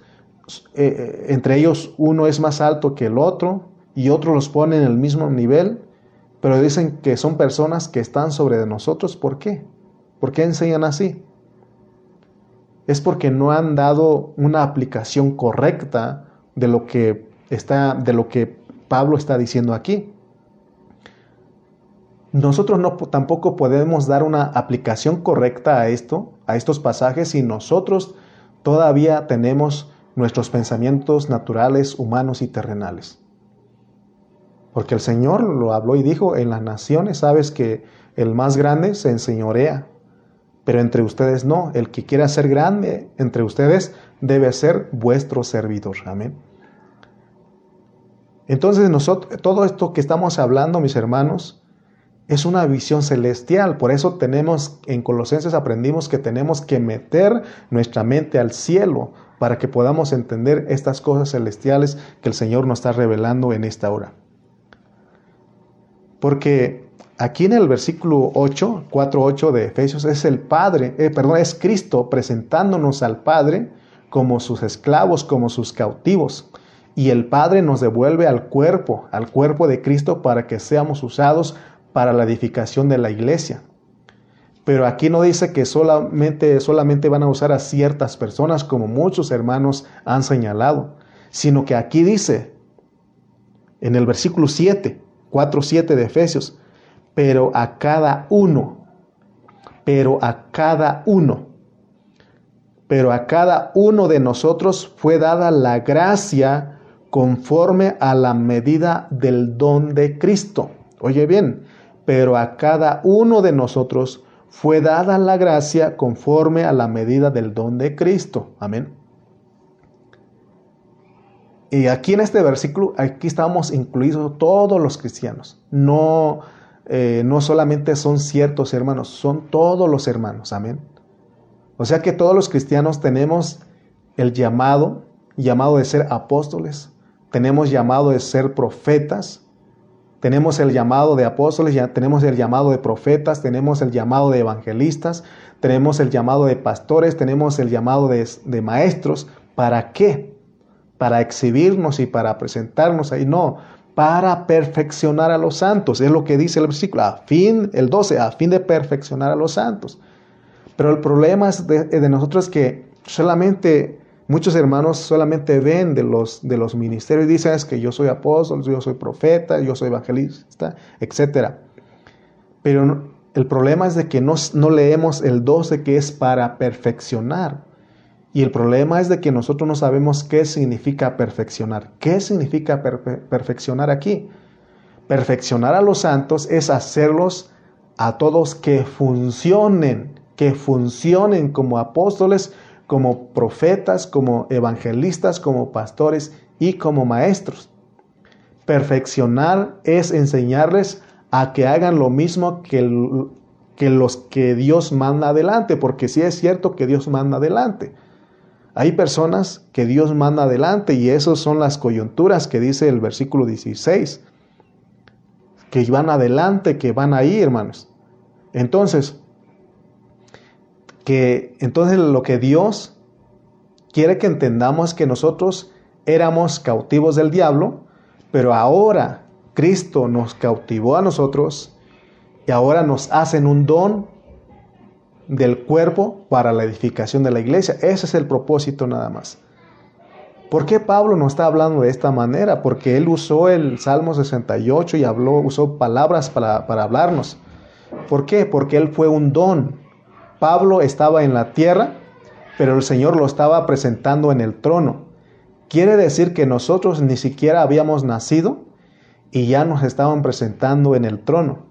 eh, eh, entre ellos uno es más alto que el otro y otro los pone en el mismo nivel, pero dicen que son personas que están sobre nosotros. ¿Por qué? ¿Por qué enseñan así? Es porque no han dado una aplicación correcta de lo que está, de lo que Pablo está diciendo aquí nosotros no, tampoco podemos dar una aplicación correcta a esto, a estos pasajes, si nosotros todavía tenemos nuestros pensamientos naturales, humanos y terrenales. Porque el Señor lo habló y dijo, en las naciones sabes que el más grande se enseñorea, pero entre ustedes no, el que quiera ser grande entre ustedes debe ser vuestro servidor. Amén. Entonces nosotros, todo esto que estamos hablando, mis hermanos, es una visión celestial. Por eso tenemos, en Colosenses aprendimos que tenemos que meter nuestra mente al cielo para que podamos entender estas cosas celestiales que el Señor nos está revelando en esta hora. Porque aquí en el versículo 8, 4.8 de Efesios, es el Padre, eh, perdón, es Cristo presentándonos al Padre como sus esclavos, como sus cautivos. Y el Padre nos devuelve al cuerpo, al cuerpo de Cristo para que seamos usados para la edificación de la iglesia. Pero aquí no dice que solamente, solamente van a usar a ciertas personas como muchos hermanos han señalado, sino que aquí dice en el versículo 7, 4, 7 de Efesios, pero a cada uno, pero a cada uno, pero a cada uno de nosotros fue dada la gracia conforme a la medida del don de Cristo. Oye bien, pero a cada uno de nosotros fue dada la gracia conforme a la medida del don de Cristo. Amén. Y aquí en este versículo, aquí estamos incluidos todos los cristianos. No, eh, no solamente son ciertos hermanos, son todos los hermanos. Amén. O sea que todos los cristianos tenemos el llamado, llamado de ser apóstoles, tenemos llamado de ser profetas, tenemos el llamado de apóstoles, ya tenemos el llamado de profetas, tenemos el llamado de evangelistas, tenemos el llamado de pastores, tenemos el llamado de, de maestros. ¿Para qué? Para exhibirnos y para presentarnos ahí. No, para perfeccionar a los santos. Es lo que dice el versículo, a fin, el 12, a fin de perfeccionar a los santos. Pero el problema de, de nosotros es que solamente Muchos hermanos solamente ven de los, de los ministerios y dicen es que yo soy apóstol, yo soy profeta, yo soy evangelista, etc. Pero el problema es de que no, no leemos el 12 que es para perfeccionar. Y el problema es de que nosotros no sabemos qué significa perfeccionar. ¿Qué significa perfeccionar aquí? Perfeccionar a los santos es hacerlos a todos que funcionen, que funcionen como apóstoles, como profetas, como evangelistas, como pastores y como maestros. Perfeccionar es enseñarles a que hagan lo mismo que, que los que Dios manda adelante, porque sí es cierto que Dios manda adelante. Hay personas que Dios manda adelante y esas son las coyunturas que dice el versículo 16, que van adelante, que van ahí, hermanos. Entonces, que entonces lo que Dios quiere que entendamos que nosotros éramos cautivos del diablo, pero ahora Cristo nos cautivó a nosotros y ahora nos hacen un don del cuerpo para la edificación de la iglesia. Ese es el propósito nada más. ¿Por qué Pablo no está hablando de esta manera? Porque él usó el Salmo 68 y habló, usó palabras para, para hablarnos. ¿Por qué? Porque él fue un don. Pablo estaba en la tierra, pero el Señor lo estaba presentando en el trono. Quiere decir que nosotros ni siquiera habíamos nacido y ya nos estaban presentando en el trono,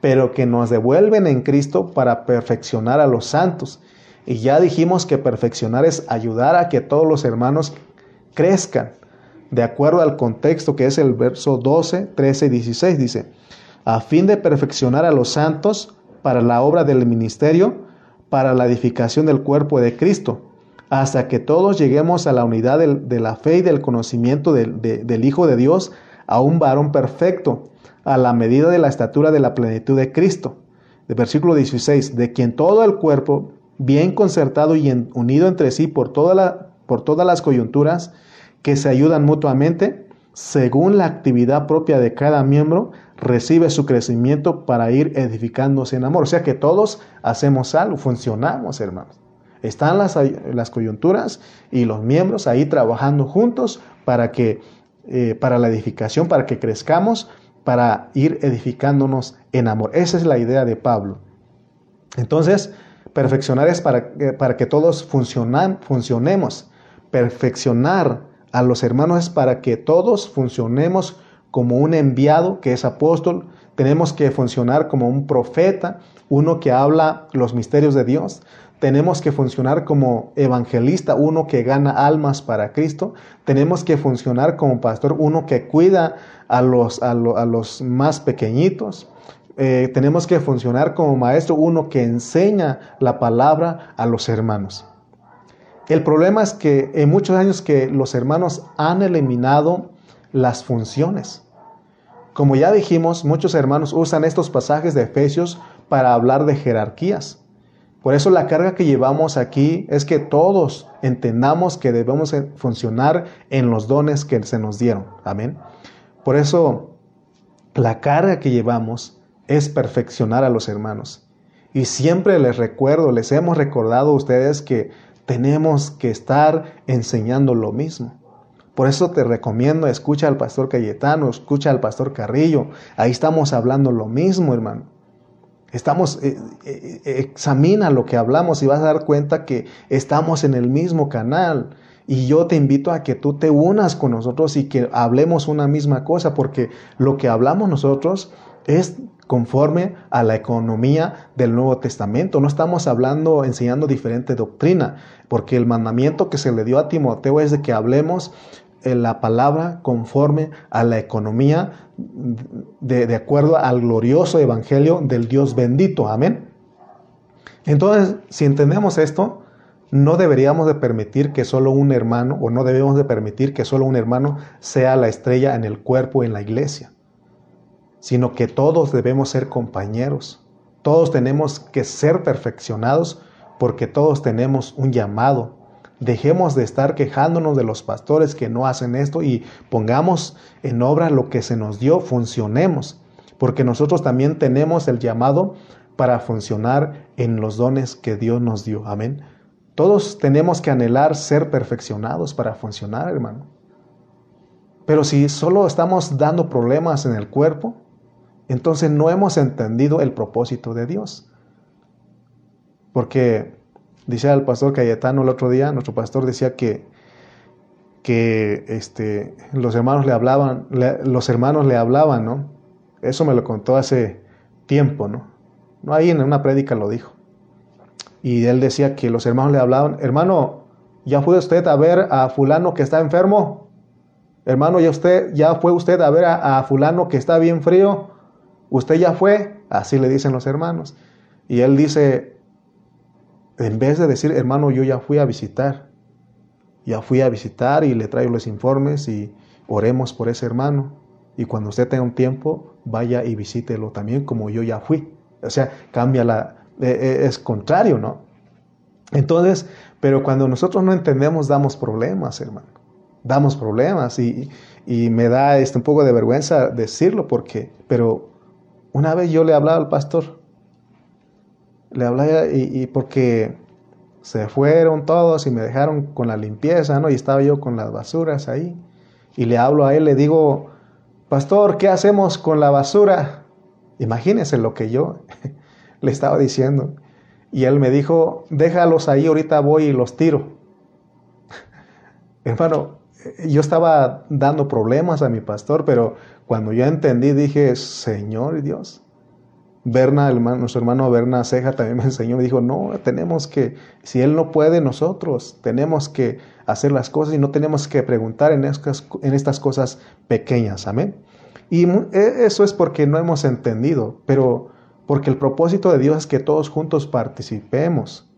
pero que nos devuelven en Cristo para perfeccionar a los santos. Y ya dijimos que perfeccionar es ayudar a que todos los hermanos crezcan. De acuerdo al contexto que es el verso 12, 13 y 16, dice, a fin de perfeccionar a los santos para la obra del ministerio, para la edificación del cuerpo de Cristo, hasta que todos lleguemos a la unidad de la fe y del conocimiento del Hijo de Dios, a un varón perfecto, a la medida de la estatura de la plenitud de Cristo. De versículo 16, de quien todo el cuerpo, bien concertado y unido entre sí por, toda por todas las coyunturas, que se ayudan mutuamente, según la actividad propia de cada miembro, recibe su crecimiento para ir edificándose en amor. O sea que todos hacemos algo, funcionamos, hermanos. Están las, las coyunturas y los miembros ahí trabajando juntos para que eh, para la edificación, para que crezcamos, para ir edificándonos en amor. Esa es la idea de Pablo. Entonces, perfeccionar es para, para que todos funcionan, funcionemos. Perfeccionar a los hermanos es para que todos funcionemos como un enviado que es apóstol, tenemos que funcionar como un profeta, uno que habla los misterios de Dios, tenemos que funcionar como evangelista, uno que gana almas para Cristo, tenemos que funcionar como pastor, uno que cuida a los, a, los más pequeñitos, eh, tenemos que funcionar como maestro, uno que enseña la palabra a los hermanos. El problema es que en muchos años que los hermanos han eliminado las funciones. Como ya dijimos, muchos hermanos usan estos pasajes de Efesios para hablar de jerarquías. Por eso la carga que llevamos aquí es que todos entendamos que debemos funcionar en los dones que se nos dieron. Amén. Por eso la carga que llevamos es perfeccionar a los hermanos. Y siempre les recuerdo, les hemos recordado a ustedes que tenemos que estar enseñando lo mismo. Por eso te recomiendo, escucha al pastor Cayetano, escucha al pastor Carrillo. Ahí estamos hablando lo mismo, hermano. Estamos, eh, eh, examina lo que hablamos y vas a dar cuenta que estamos en el mismo canal. Y yo te invito a que tú te unas con nosotros y que hablemos una misma cosa, porque lo que hablamos nosotros es conforme a la economía del Nuevo Testamento. No estamos hablando, enseñando diferente doctrina, porque el mandamiento que se le dio a Timoteo es de que hablemos la palabra conforme a la economía de, de acuerdo al glorioso evangelio del Dios bendito. Amén. Entonces, si entendemos esto, no deberíamos de permitir que solo un hermano, o no debemos de permitir que solo un hermano sea la estrella en el cuerpo, en la iglesia sino que todos debemos ser compañeros. Todos tenemos que ser perfeccionados porque todos tenemos un llamado. Dejemos de estar quejándonos de los pastores que no hacen esto y pongamos en obra lo que se nos dio, funcionemos, porque nosotros también tenemos el llamado para funcionar en los dones que Dios nos dio. Amén. Todos tenemos que anhelar ser perfeccionados para funcionar, hermano. Pero si solo estamos dando problemas en el cuerpo, entonces no hemos entendido el propósito de Dios. Porque dice el pastor Cayetano el otro día, nuestro pastor decía que, que este, los hermanos le hablaban, los hermanos le hablaban, ¿no? Eso me lo contó hace tiempo, ¿no? No ahí en una prédica lo dijo. Y él decía que los hermanos le hablaban, hermano, ¿ya fue usted a ver a fulano que está enfermo? Hermano, ¿ya, usted, ya fue usted a ver a fulano que está bien frío? Usted ya fue, así le dicen los hermanos. Y él dice, en vez de decir, hermano, yo ya fui a visitar, ya fui a visitar y le traigo los informes y oremos por ese hermano. Y cuando usted tenga un tiempo, vaya y visítelo también como yo ya fui. O sea, cambia la... E, e, es contrario, ¿no? Entonces, pero cuando nosotros no entendemos, damos problemas, hermano. Damos problemas y, y me da este, un poco de vergüenza decirlo porque, pero una vez yo le hablaba al pastor, le hablaba y, porque se fueron todos y me dejaron con la limpieza, ¿no? Y estaba yo con las basuras ahí. Y le hablo a él, le digo, pastor, ¿qué hacemos con la basura? Imagínese lo que yo <laughs> le estaba diciendo. Y él me dijo, déjalos ahí, ahorita voy y los tiro. <laughs> Hermano, yo estaba dando problemas a mi pastor, pero cuando yo entendí, dije, Señor Dios. Berna, nuestro hermano Berna Ceja también <laughs> me enseñó, me dijo, no, tenemos que, si Él no puede, nosotros tenemos que hacer las cosas y no tenemos que preguntar en estas, cosas pequeñas, amén. Y e, eso es porque no hemos entendido, pero porque el propósito de Dios es que todos juntos participemos,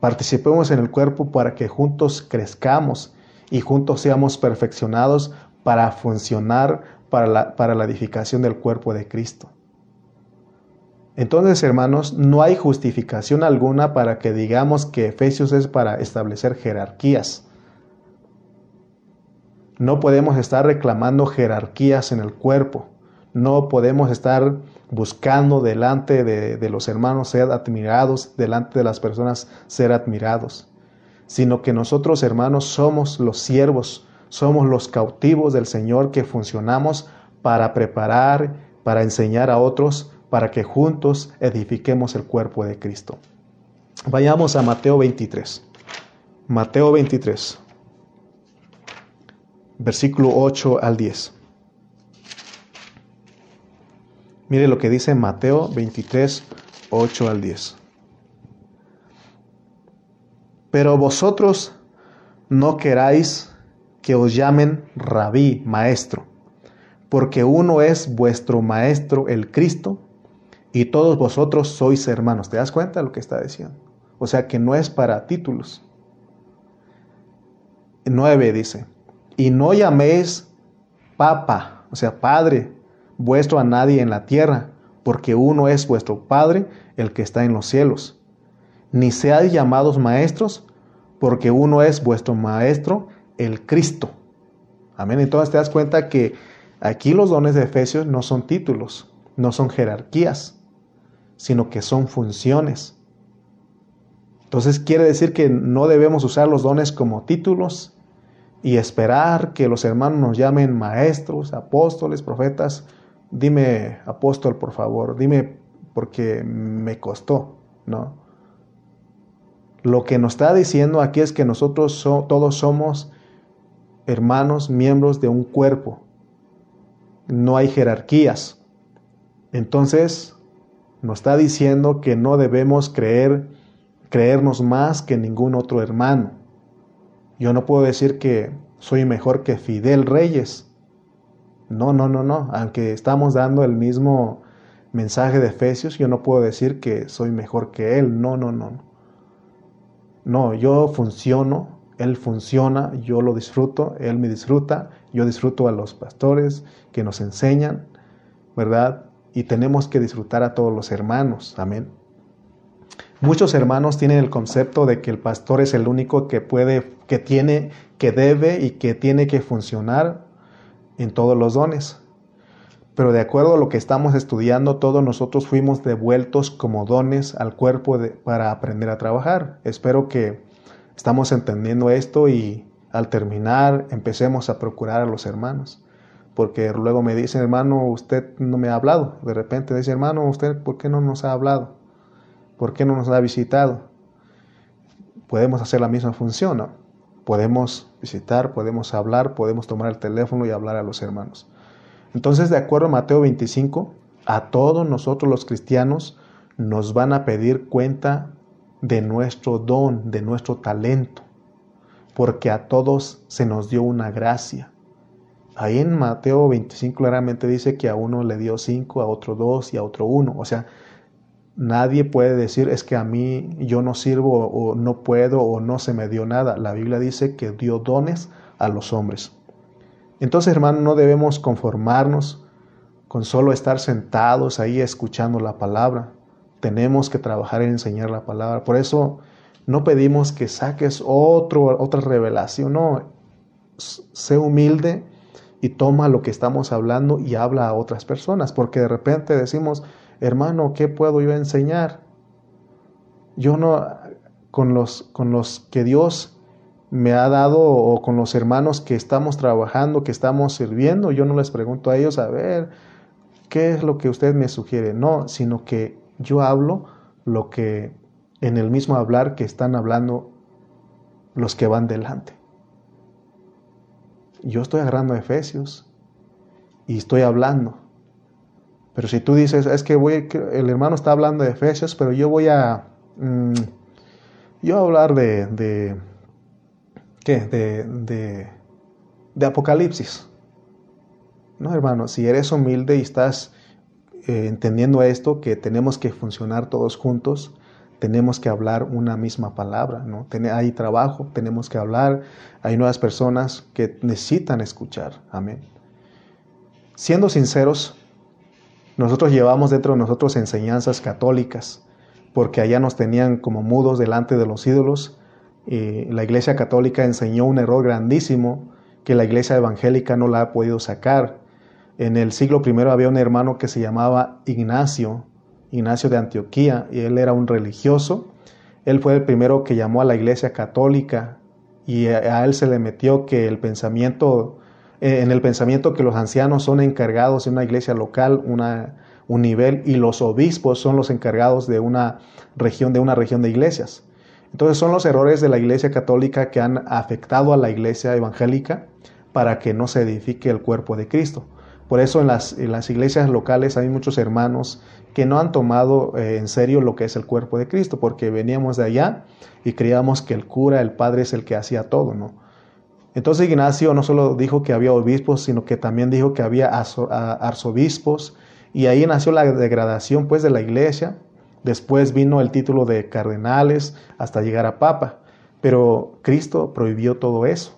participemos en el cuerpo para que juntos crezcamos y juntos seamos perfeccionados para funcionar para la edificación del cuerpo de Cristo. Entonces, hermanos, no hay justificación alguna para que digamos que Efesios es para establecer jerarquías. No podemos estar reclamando jerarquías en el cuerpo. No podemos estar buscando delante de, de, los hermanos ser admirados, delante de las personas ser admirados, sino que nosotros, hermanos, somos los siervos somos los cautivos del Señor que funcionamos para preparar, para enseñar a otros, para que juntos edifiquemos el cuerpo de Cristo. Vayamos a Mateo 23. Mateo 23, versículo 8 al 10. Mire lo que dice Mateo 23, 8 al 10. Pero vosotros no queráis que os llamen rabí, maestro, porque uno es vuestro maestro el Cristo, y todos vosotros sois hermanos. ¿Te das cuenta de lo que está diciendo? O sea que no es para títulos. 9 dice, y no llaméis papa, o sea, padre vuestro a nadie en la tierra, porque uno es vuestro Padre, el que está en los cielos. Ni seáis llamados maestros, porque uno es vuestro Maestro, el Cristo. Amén. Entonces te das cuenta que aquí los dones de Efesios no son títulos, no son jerarquías, sino que son funciones. Entonces quiere decir que no debemos usar los dones como títulos y esperar que los hermanos nos llamen maestros, apóstoles, profetas. Dime apóstol, por favor, dime porque me costó, ¿no? Lo que nos está diciendo aquí es que nosotros todos somos hermanos, miembros de un cuerpo. No hay jerarquías. Entonces, nos está diciendo que no debemos creer, creernos más que ningún otro hermano. Yo no puedo decir que soy mejor que Fidel Reyes. No, no, no, no. Aunque estamos dando el mismo mensaje de Efesios, yo no puedo decir que soy mejor que él. No, no, no. No, yo funciono él funciona, yo lo disfruto, Él me disfruta, yo disfruto a los pastores que nos enseñan, ¿verdad? Y tenemos que disfrutar a todos los hermanos, amén. Muchos hermanos tienen el concepto de que el pastor es el único que puede, que tiene, que debe y que tiene que funcionar en todos los dones. Pero de acuerdo a lo que estamos estudiando, todos nosotros fuimos devueltos como dones al cuerpo para aprender a trabajar. Espero que Estamos entendiendo esto y al terminar empecemos a procurar a los hermanos. Porque luego me dicen, hermano, usted no me ha hablado. De repente dice, hermano, usted, ¿por qué no nos ha hablado? ¿Por qué no nos ha visitado? Podemos hacer la misma función. Podemos visitar, podemos hablar, podemos tomar el teléfono y hablar a los hermanos. Entonces, de acuerdo a Mateo 25, a todos nosotros los cristianos nos van a pedir cuenta de nuestro don, de nuestro talento, porque a todos se nos dio una gracia. Ahí en Mateo 25 claramente dice que a uno le dio cinco, a otro dos y a otro uno. O sea, nadie puede decir es que a mí yo no sirvo o no puedo o no se me dio nada. La Biblia dice que dio dones a los hombres. Entonces, hermano, no debemos conformarnos con solo estar sentados ahí escuchando la palabra tenemos que trabajar en enseñar la palabra. Por eso no pedimos que saques otro, otra revelación, no, sé humilde y toma lo que estamos hablando y habla a otras personas, porque de repente decimos, hermano, ¿qué puedo yo enseñar? Yo no, con los, con los que Dios me ha dado o con los hermanos que estamos trabajando, que estamos sirviendo, yo no les pregunto a ellos, a ver, ¿qué es lo que usted me sugiere? No, sino que yo hablo lo que en el mismo hablar que están hablando los que van delante. Yo estoy agarrando Efesios y estoy hablando. Pero si tú dices, es que voy, el hermano está hablando de Efesios, pero yo voy a, mm, yo a hablar de, de ¿qué? De, de, de Apocalipsis. No, hermano, si eres humilde y estás eh, entendiendo esto, que tenemos que funcionar todos juntos, tenemos que hablar una misma palabra, ¿no? Hay trabajo, tenemos que hablar, hay nuevas personas que necesitan escuchar, amén. Siendo sinceros, nosotros llevamos dentro de nosotros enseñanzas católicas, porque allá nos tenían como mudos delante de los ídolos. y la Iglesia Católica enseñó un error grandísimo que la Iglesia Evangélica no la ha podido sacar en el siglo I había un hermano que se llamaba Ignacio, Ignacio de Antioquía, y él era un religioso. Él fue el primero que llamó a la iglesia católica y a él se le metió que el pensamiento, eh, en el pensamiento que los ancianos son encargados de una iglesia local, una, un nivel, y los obispos son los encargados de una región, de una región de iglesias. Entonces son los errores de la iglesia católica que han afectado a la iglesia evangélica para que no se edifique el cuerpo de Cristo. Por eso en las, iglesias locales hay muchos hermanos que no han tomado eh, en serio lo que es el cuerpo de Cristo, porque veníamos de allá y creíamos que el cura, el padre es el que hacía todo, ¿no? Entonces Ignacio no solo dijo que había obispos, sino que también dijo que había arzobispos Y ahí nació la degradación pues de la iglesia. Después vino el título de cardenales hasta llegar a papa. Pero Cristo prohibió todo eso.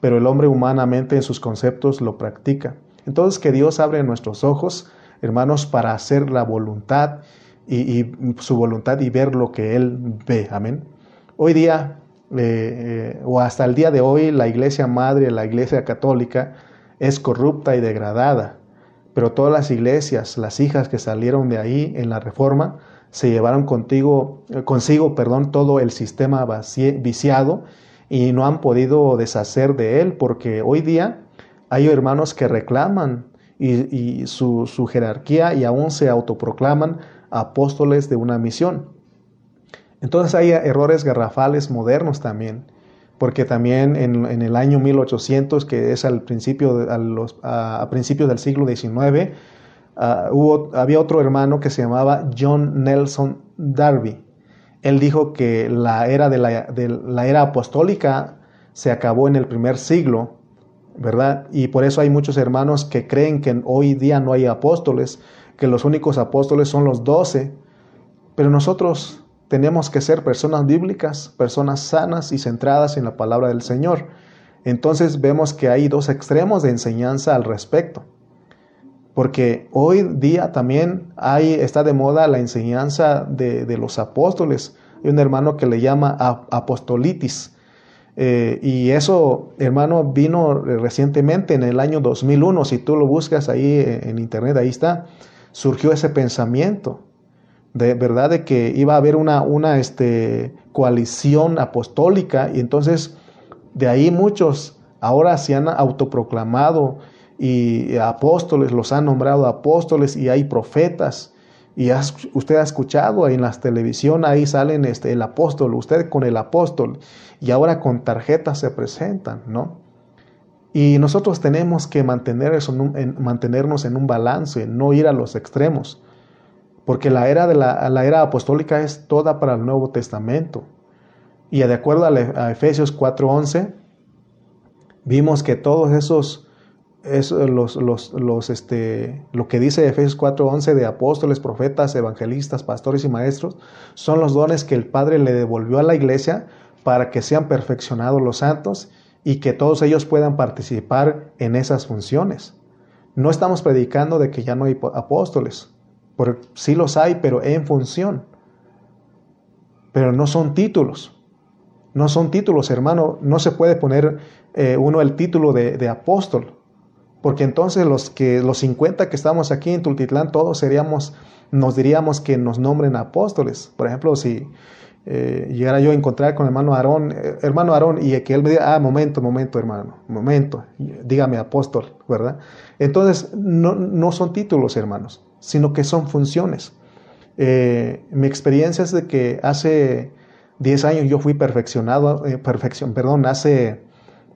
Pero el hombre humanamente en sus conceptos lo practica. Entonces que Dios abre nuestros ojos, hermanos, para hacer la voluntad y, su voluntad y ver lo que Él ve. Amén. Hoy día, eh, eh, o hasta el día de hoy, la iglesia madre, la iglesia católica, es corrupta y degradada. Pero todas las iglesias, las hijas que salieron de ahí en la reforma, se llevaron contigo, eh, consigo perdón, todo el sistema viciado y no han podido deshacer de él, porque hoy día hay hermanos que reclaman y, su, jerarquía y aún se autoproclaman apóstoles de una misión. Entonces hay errores garrafales modernos también, porque también en, el año 1800, que es al principio, a, principios del siglo XIX, ah, hubo, había otro hermano que se llamaba John Nelson Darby. Él dijo que la era, de la era apostólica se acabó en el primer siglo, ¿verdad? Y por eso hay muchos hermanos que creen que hoy día no hay apóstoles, que los únicos apóstoles son los doce, pero nosotros tenemos que ser personas bíblicas, personas sanas y centradas en la palabra del Señor. Entonces vemos que hay dos extremos de enseñanza al respecto. Porque hoy día también hay, está de moda la enseñanza de, los apóstoles. Hay un hermano que le llama apostolitis. Eh, y eso, hermano, vino recientemente en el año 2001. Si tú lo buscas ahí en internet, ahí está surgió ese pensamiento de verdad de que iba a haber una, una este, coalición apostólica y entonces de ahí muchos ahora se han autoproclamado y apóstoles, los han nombrado apóstoles y hay profetas. Y usted ha escuchado en las televisión, ahí salen este, el apóstol, usted con el apóstol, y ahora con tarjetas se presentan, ¿no? Y nosotros tenemos que mantener eso en, mantenernos en un balance, no ir a los extremos, porque la era, de la, era apostólica es toda para el Nuevo Testamento. Y de acuerdo a, Efesios 4:11, vimos que todos esos, los, los, los, este, lo que dice Efesios 4:11 de apóstoles, profetas, evangelistas, pastores y maestros, son los dones que el Padre le devolvió a la iglesia para que sean perfeccionados los santos y que todos ellos puedan participar en esas funciones. No estamos predicando de que ya no hay apóstoles, porque sí los hay, pero en función. Pero no son títulos. No son títulos, hermano. No se puede poner eh, uno el título de, de, apóstol. Porque entonces los, que, los 50 que estamos aquí en Tultitlán, todos seríamos, nos diríamos que nos nombren apóstoles. Por ejemplo, si, eh, llegara yo a encontrar con hermano Aarón, eh, hermano Aarón, y que él me diga, ah, momento, momento, hermano, momento, dígame apóstol, ¿verdad? Entonces, no, no son títulos, hermanos, sino que son funciones. Eh, mi experiencia es de que hace 10 años yo fui perfeccionado, perfección, perdón, hace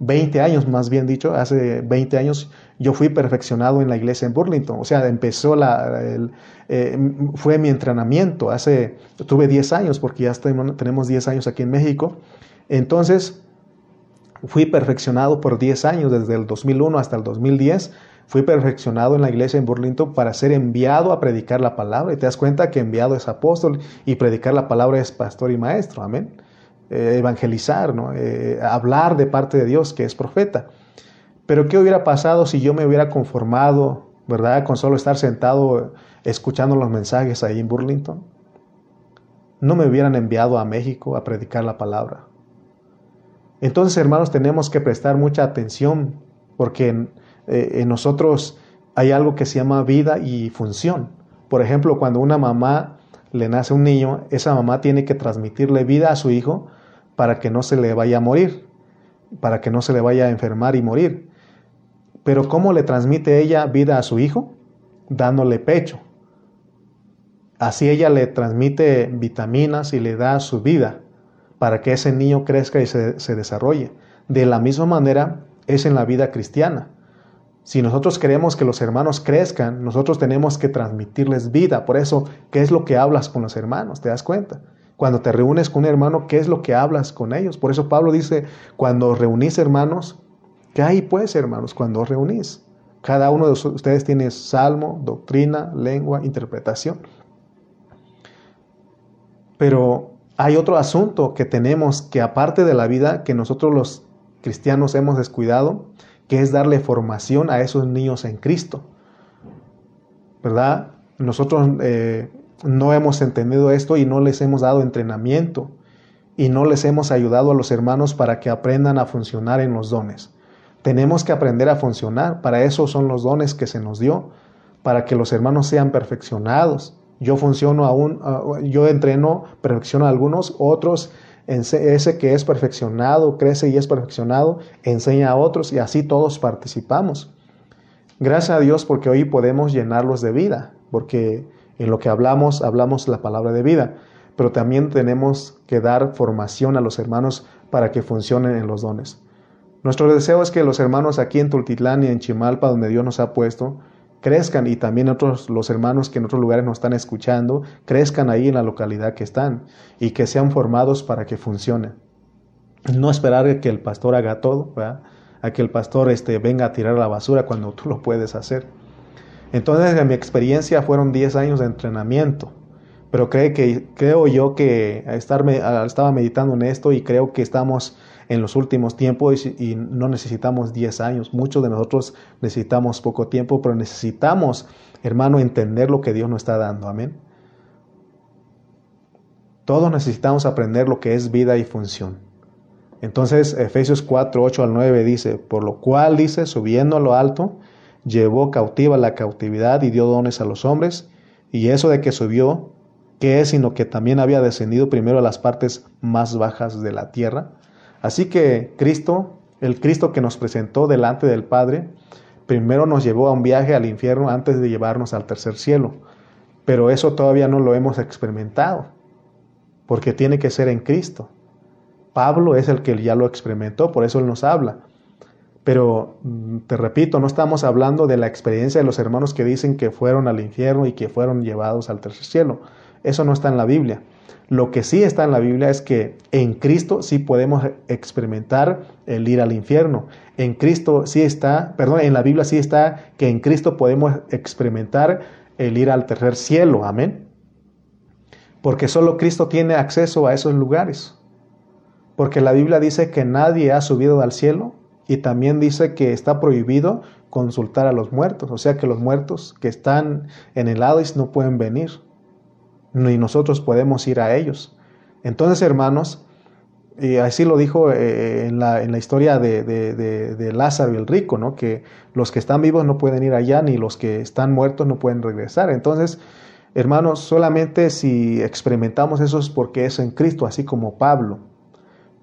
20 años, más bien dicho, hace 20 años yo fui perfeccionado en la iglesia en Burlington. O sea, empezó la, eh, fue mi entrenamiento. Hace, tuve 10 años, porque ya tenemos 10 años aquí en México. Entonces, fui perfeccionado por 10 años, desde el 2001 hasta el 2010. Fui perfeccionado en la iglesia en Burlington para ser enviado a predicar la palabra. Y te das cuenta que enviado es apóstol y predicar la palabra es pastor y maestro. Amén. Eh, evangelizar, ¿no? Eh, hablar de parte de Dios, que es profeta. Pero ¿qué hubiera pasado si yo me hubiera conformado, verdad, con solo estar sentado escuchando los mensajes ahí en Burlington? No me hubieran enviado a México a predicar la palabra. Entonces, hermanos, tenemos que prestar mucha atención porque en, eh, en nosotros hay algo que se llama vida y función. Por ejemplo, cuando una mamá le nace un niño, esa mamá tiene que transmitirle vida a su hijo para que no se le vaya a morir, para que no se le vaya a enfermar y morir. Pero ¿cómo le transmite ella vida a su hijo? Dándole pecho. Así ella le transmite vitaminas y le da su vida para que ese niño crezca y se, desarrolle. De la misma manera es en la vida cristiana. Si nosotros queremos que los hermanos crezcan, nosotros tenemos que transmitirles vida. Por eso, ¿qué es lo que hablas con los hermanos? ¿Te das cuenta? Cuando te reúnes con un hermano, ¿qué es lo que hablas con ellos? Por eso Pablo dice, cuando reunís hermanos, ¿qué hay pues hermanos cuando os reunís? Cada uno de ustedes tiene salmo, doctrina, lengua, interpretación. Pero hay otro asunto que tenemos que aparte de la vida que nosotros los cristianos hemos descuidado, que es darle formación a esos niños en Cristo. ¿Verdad? Nosotros eh, no hemos entendido esto y no les hemos dado entrenamiento y no les hemos ayudado a los hermanos para que aprendan a funcionar en los dones. Tenemos que aprender a funcionar, para eso son los dones que se nos dio, para que los hermanos sean perfeccionados. Yo funciono aún, yo entreno, perfecciono a algunos, otros, ese que es perfeccionado, crece y es perfeccionado, enseña a otros y así todos participamos. Gracias a Dios porque hoy podemos llenarlos de vida, porque en lo que hablamos, hablamos la palabra de vida, pero también tenemos que dar formación a los hermanos para que funcionen en los dones. Nuestro deseo es que los hermanos aquí en Tultitlán y en Chimalpa, donde Dios nos ha puesto, crezcan y también otros los hermanos que en otros lugares nos están escuchando, crezcan ahí en la localidad que están y que sean formados para que funcionen. No esperar que el pastor haga todo, a que el pastor este, venga a tirar la basura cuando tú lo puedes hacer. Entonces, en mi experiencia fueron 10 años de entrenamiento, pero creo, que, creo yo que estar, estaba meditando en esto y creo que estamos en los últimos tiempos y, no necesitamos 10 años. Muchos de nosotros necesitamos poco tiempo, pero necesitamos, hermano, entender lo que Dios nos está dando. Amén. Todos necesitamos aprender lo que es vida y función. Entonces, Efesios 4, 8 al 9 dice, por lo cual dice, subiendo a lo alto, llevó cautiva la cautividad y dio dones a los hombres, y eso de que subió, ¿qué es sino que también había descendido primero a las partes más bajas de la tierra? Así que Cristo, el Cristo que nos presentó delante del Padre, primero nos llevó a un viaje al infierno antes de llevarnos al tercer cielo, pero eso todavía no lo hemos experimentado, porque tiene que ser en Cristo. Pablo es el que ya lo experimentó, por eso él nos habla. Pero mm, te repito, no estamos hablando de la experiencia de los hermanos que dicen que fueron al infierno y que fueron llevados al tercer cielo. Eso no está en la Biblia. Lo que sí está en la Biblia es que en Cristo sí podemos experimentar el ir al infierno. En Cristo sí está, perdón, en la Biblia sí está que en Cristo podemos experimentar el ir al tercer cielo. Amén. Porque solo Cristo tiene acceso a esos lugares. Porque la Biblia dice que nadie ha subido al cielo y también dice que está prohibido consultar a los muertos, o sea que los muertos que están en el Hades no pueden venir, ni nosotros podemos ir a ellos. Entonces, hermanos, y así lo dijo eh, en, la, en, la, historia de, de, Lázaro y el rico, ¿no? que los que están vivos no pueden ir allá, ni los que están muertos no pueden regresar. Entonces, hermanos, solamente si experimentamos eso es porque es en Cristo, así como Pablo.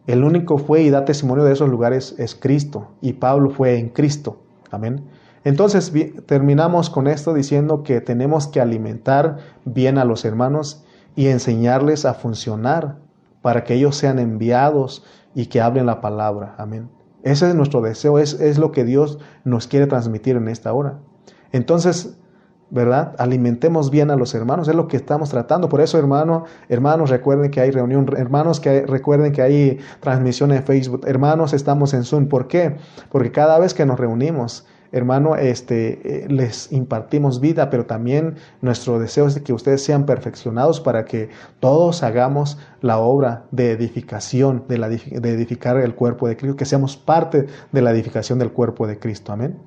El único fue y da testimonio de esos lugares es Cristo, y Pablo fue en Cristo. Amén. Entonces terminamos con esto diciendo que tenemos que alimentar bien a los hermanos y enseñarles a funcionar para que ellos sean enviados y que hablen la palabra. Amén. Ese es nuestro deseo, es, es lo que Dios nos quiere transmitir en esta hora. Entonces, ¿verdad? Alimentemos bien a los hermanos, es lo que estamos tratando. Por eso, hermano, hermanos, recuerden que hay reunión, hermanos, que recuerden que hay transmisión en Facebook, hermanos, estamos en Zoom. ¿Por qué? Porque cada vez que nos reunimos, hermano, este, eh, les impartimos vida, pero también nuestro deseo es que ustedes sean perfeccionados para que todos hagamos la obra de edificación, de, la, de edificar el cuerpo de Cristo, que seamos parte de la edificación del cuerpo de Cristo. Amén.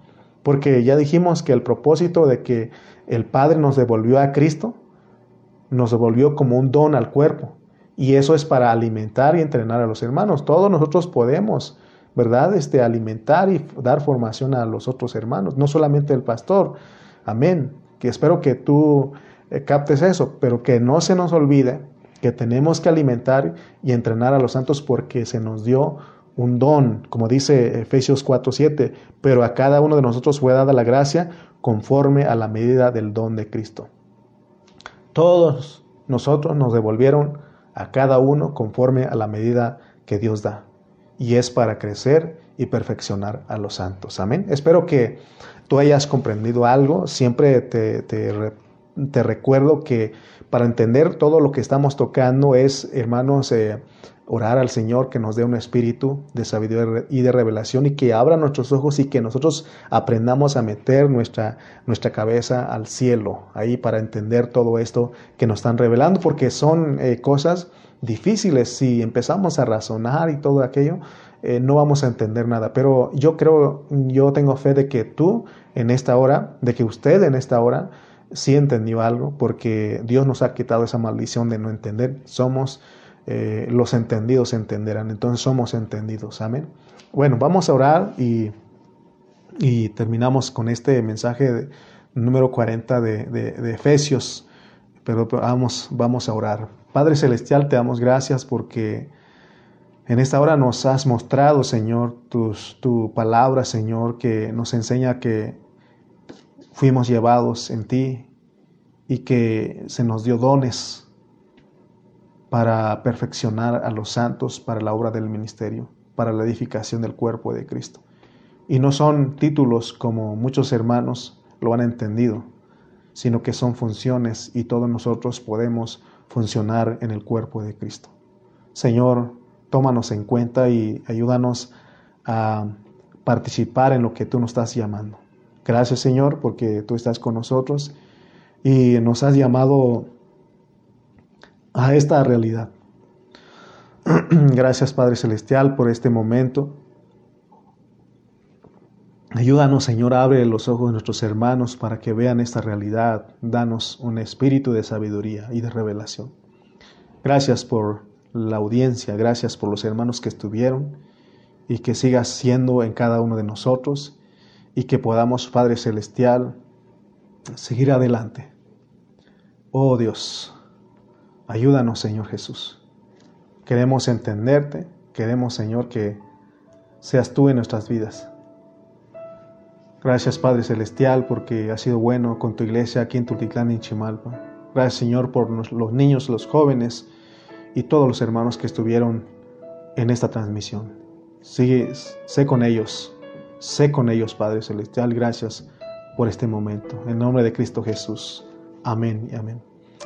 Porque ya dijimos que el propósito de que el Padre nos devolvió a Cristo, nos devolvió como un don al cuerpo. Y eso es para alimentar y entrenar a los hermanos. Todos nosotros podemos, ¿verdad? Este, alimentar y dar formación a los otros hermanos, no solamente el pastor. Amén. Que espero que tú eh, captes eso, pero que no se nos olvide que tenemos que alimentar y entrenar a los santos porque se nos dio un don, como dice Efesios 4:7, pero a cada uno de nosotros fue dada la gracia conforme a la medida del don de Cristo. Todos nosotros nos devolvieron a cada uno conforme a la medida que Dios da. Y es para crecer y perfeccionar a los santos. Amén. Espero que tú hayas comprendido algo. Siempre te, te, recuerdo que para entender todo lo que estamos tocando es, hermanos, eh, orar al Señor que nos dé un espíritu de sabiduría y de revelación y que abra nuestros ojos y que nosotros aprendamos a meter nuestra, nuestra cabeza al cielo, ahí para entender todo esto que nos están revelando, porque son eh, cosas difíciles. Si empezamos a razonar y todo aquello, eh, no vamos a entender nada. Pero yo creo, yo tengo fe de que tú en esta hora, de que usted en esta hora, sí entendió algo, porque Dios nos ha quitado esa maldición de no entender. Somos eh, los entendidos entenderán. Entonces somos entendidos. Amén. Bueno, vamos a orar y, y terminamos con este mensaje número 40 de, de, Efesios. Pero vamos, vamos a orar. Padre Celestial, te damos gracias porque en esta hora nos has mostrado, Señor, tus, tu palabra, Señor, que nos enseña que fuimos llevados en ti y que se nos dio dones para perfeccionar a los santos para la obra del ministerio, para la edificación del cuerpo de Cristo. Y no son títulos como muchos hermanos lo han entendido, sino que son funciones y todos nosotros podemos funcionar en el cuerpo de Cristo. Señor, tómanos en cuenta y ayúdanos a participar en lo que tú nos estás llamando. Gracias Señor porque tú estás con nosotros y nos has llamado a esta realidad. <clears throat> Gracias Padre Celestial por este momento. Ayúdanos Señor, abre los ojos de nuestros hermanos para que vean esta realidad. Danos un espíritu de sabiduría y de revelación. Gracias por la audiencia, gracias por los hermanos que estuvieron y que sigas siendo en cada uno de nosotros y que podamos, Padre Celestial, seguir adelante. Oh Dios, Ayúdanos, Señor Jesús. Queremos entenderte, queremos, Señor, que seas tú en nuestras vidas. Gracias, Padre Celestial, porque has sido bueno con tu iglesia aquí en Tultitlán y Chimalpa. Gracias, Señor, por los niños, los jóvenes y todos los hermanos que estuvieron en esta transmisión. Sigue, sé con ellos, sé con ellos, Padre Celestial. Gracias por este momento. En nombre de Cristo Jesús. Amén y amén.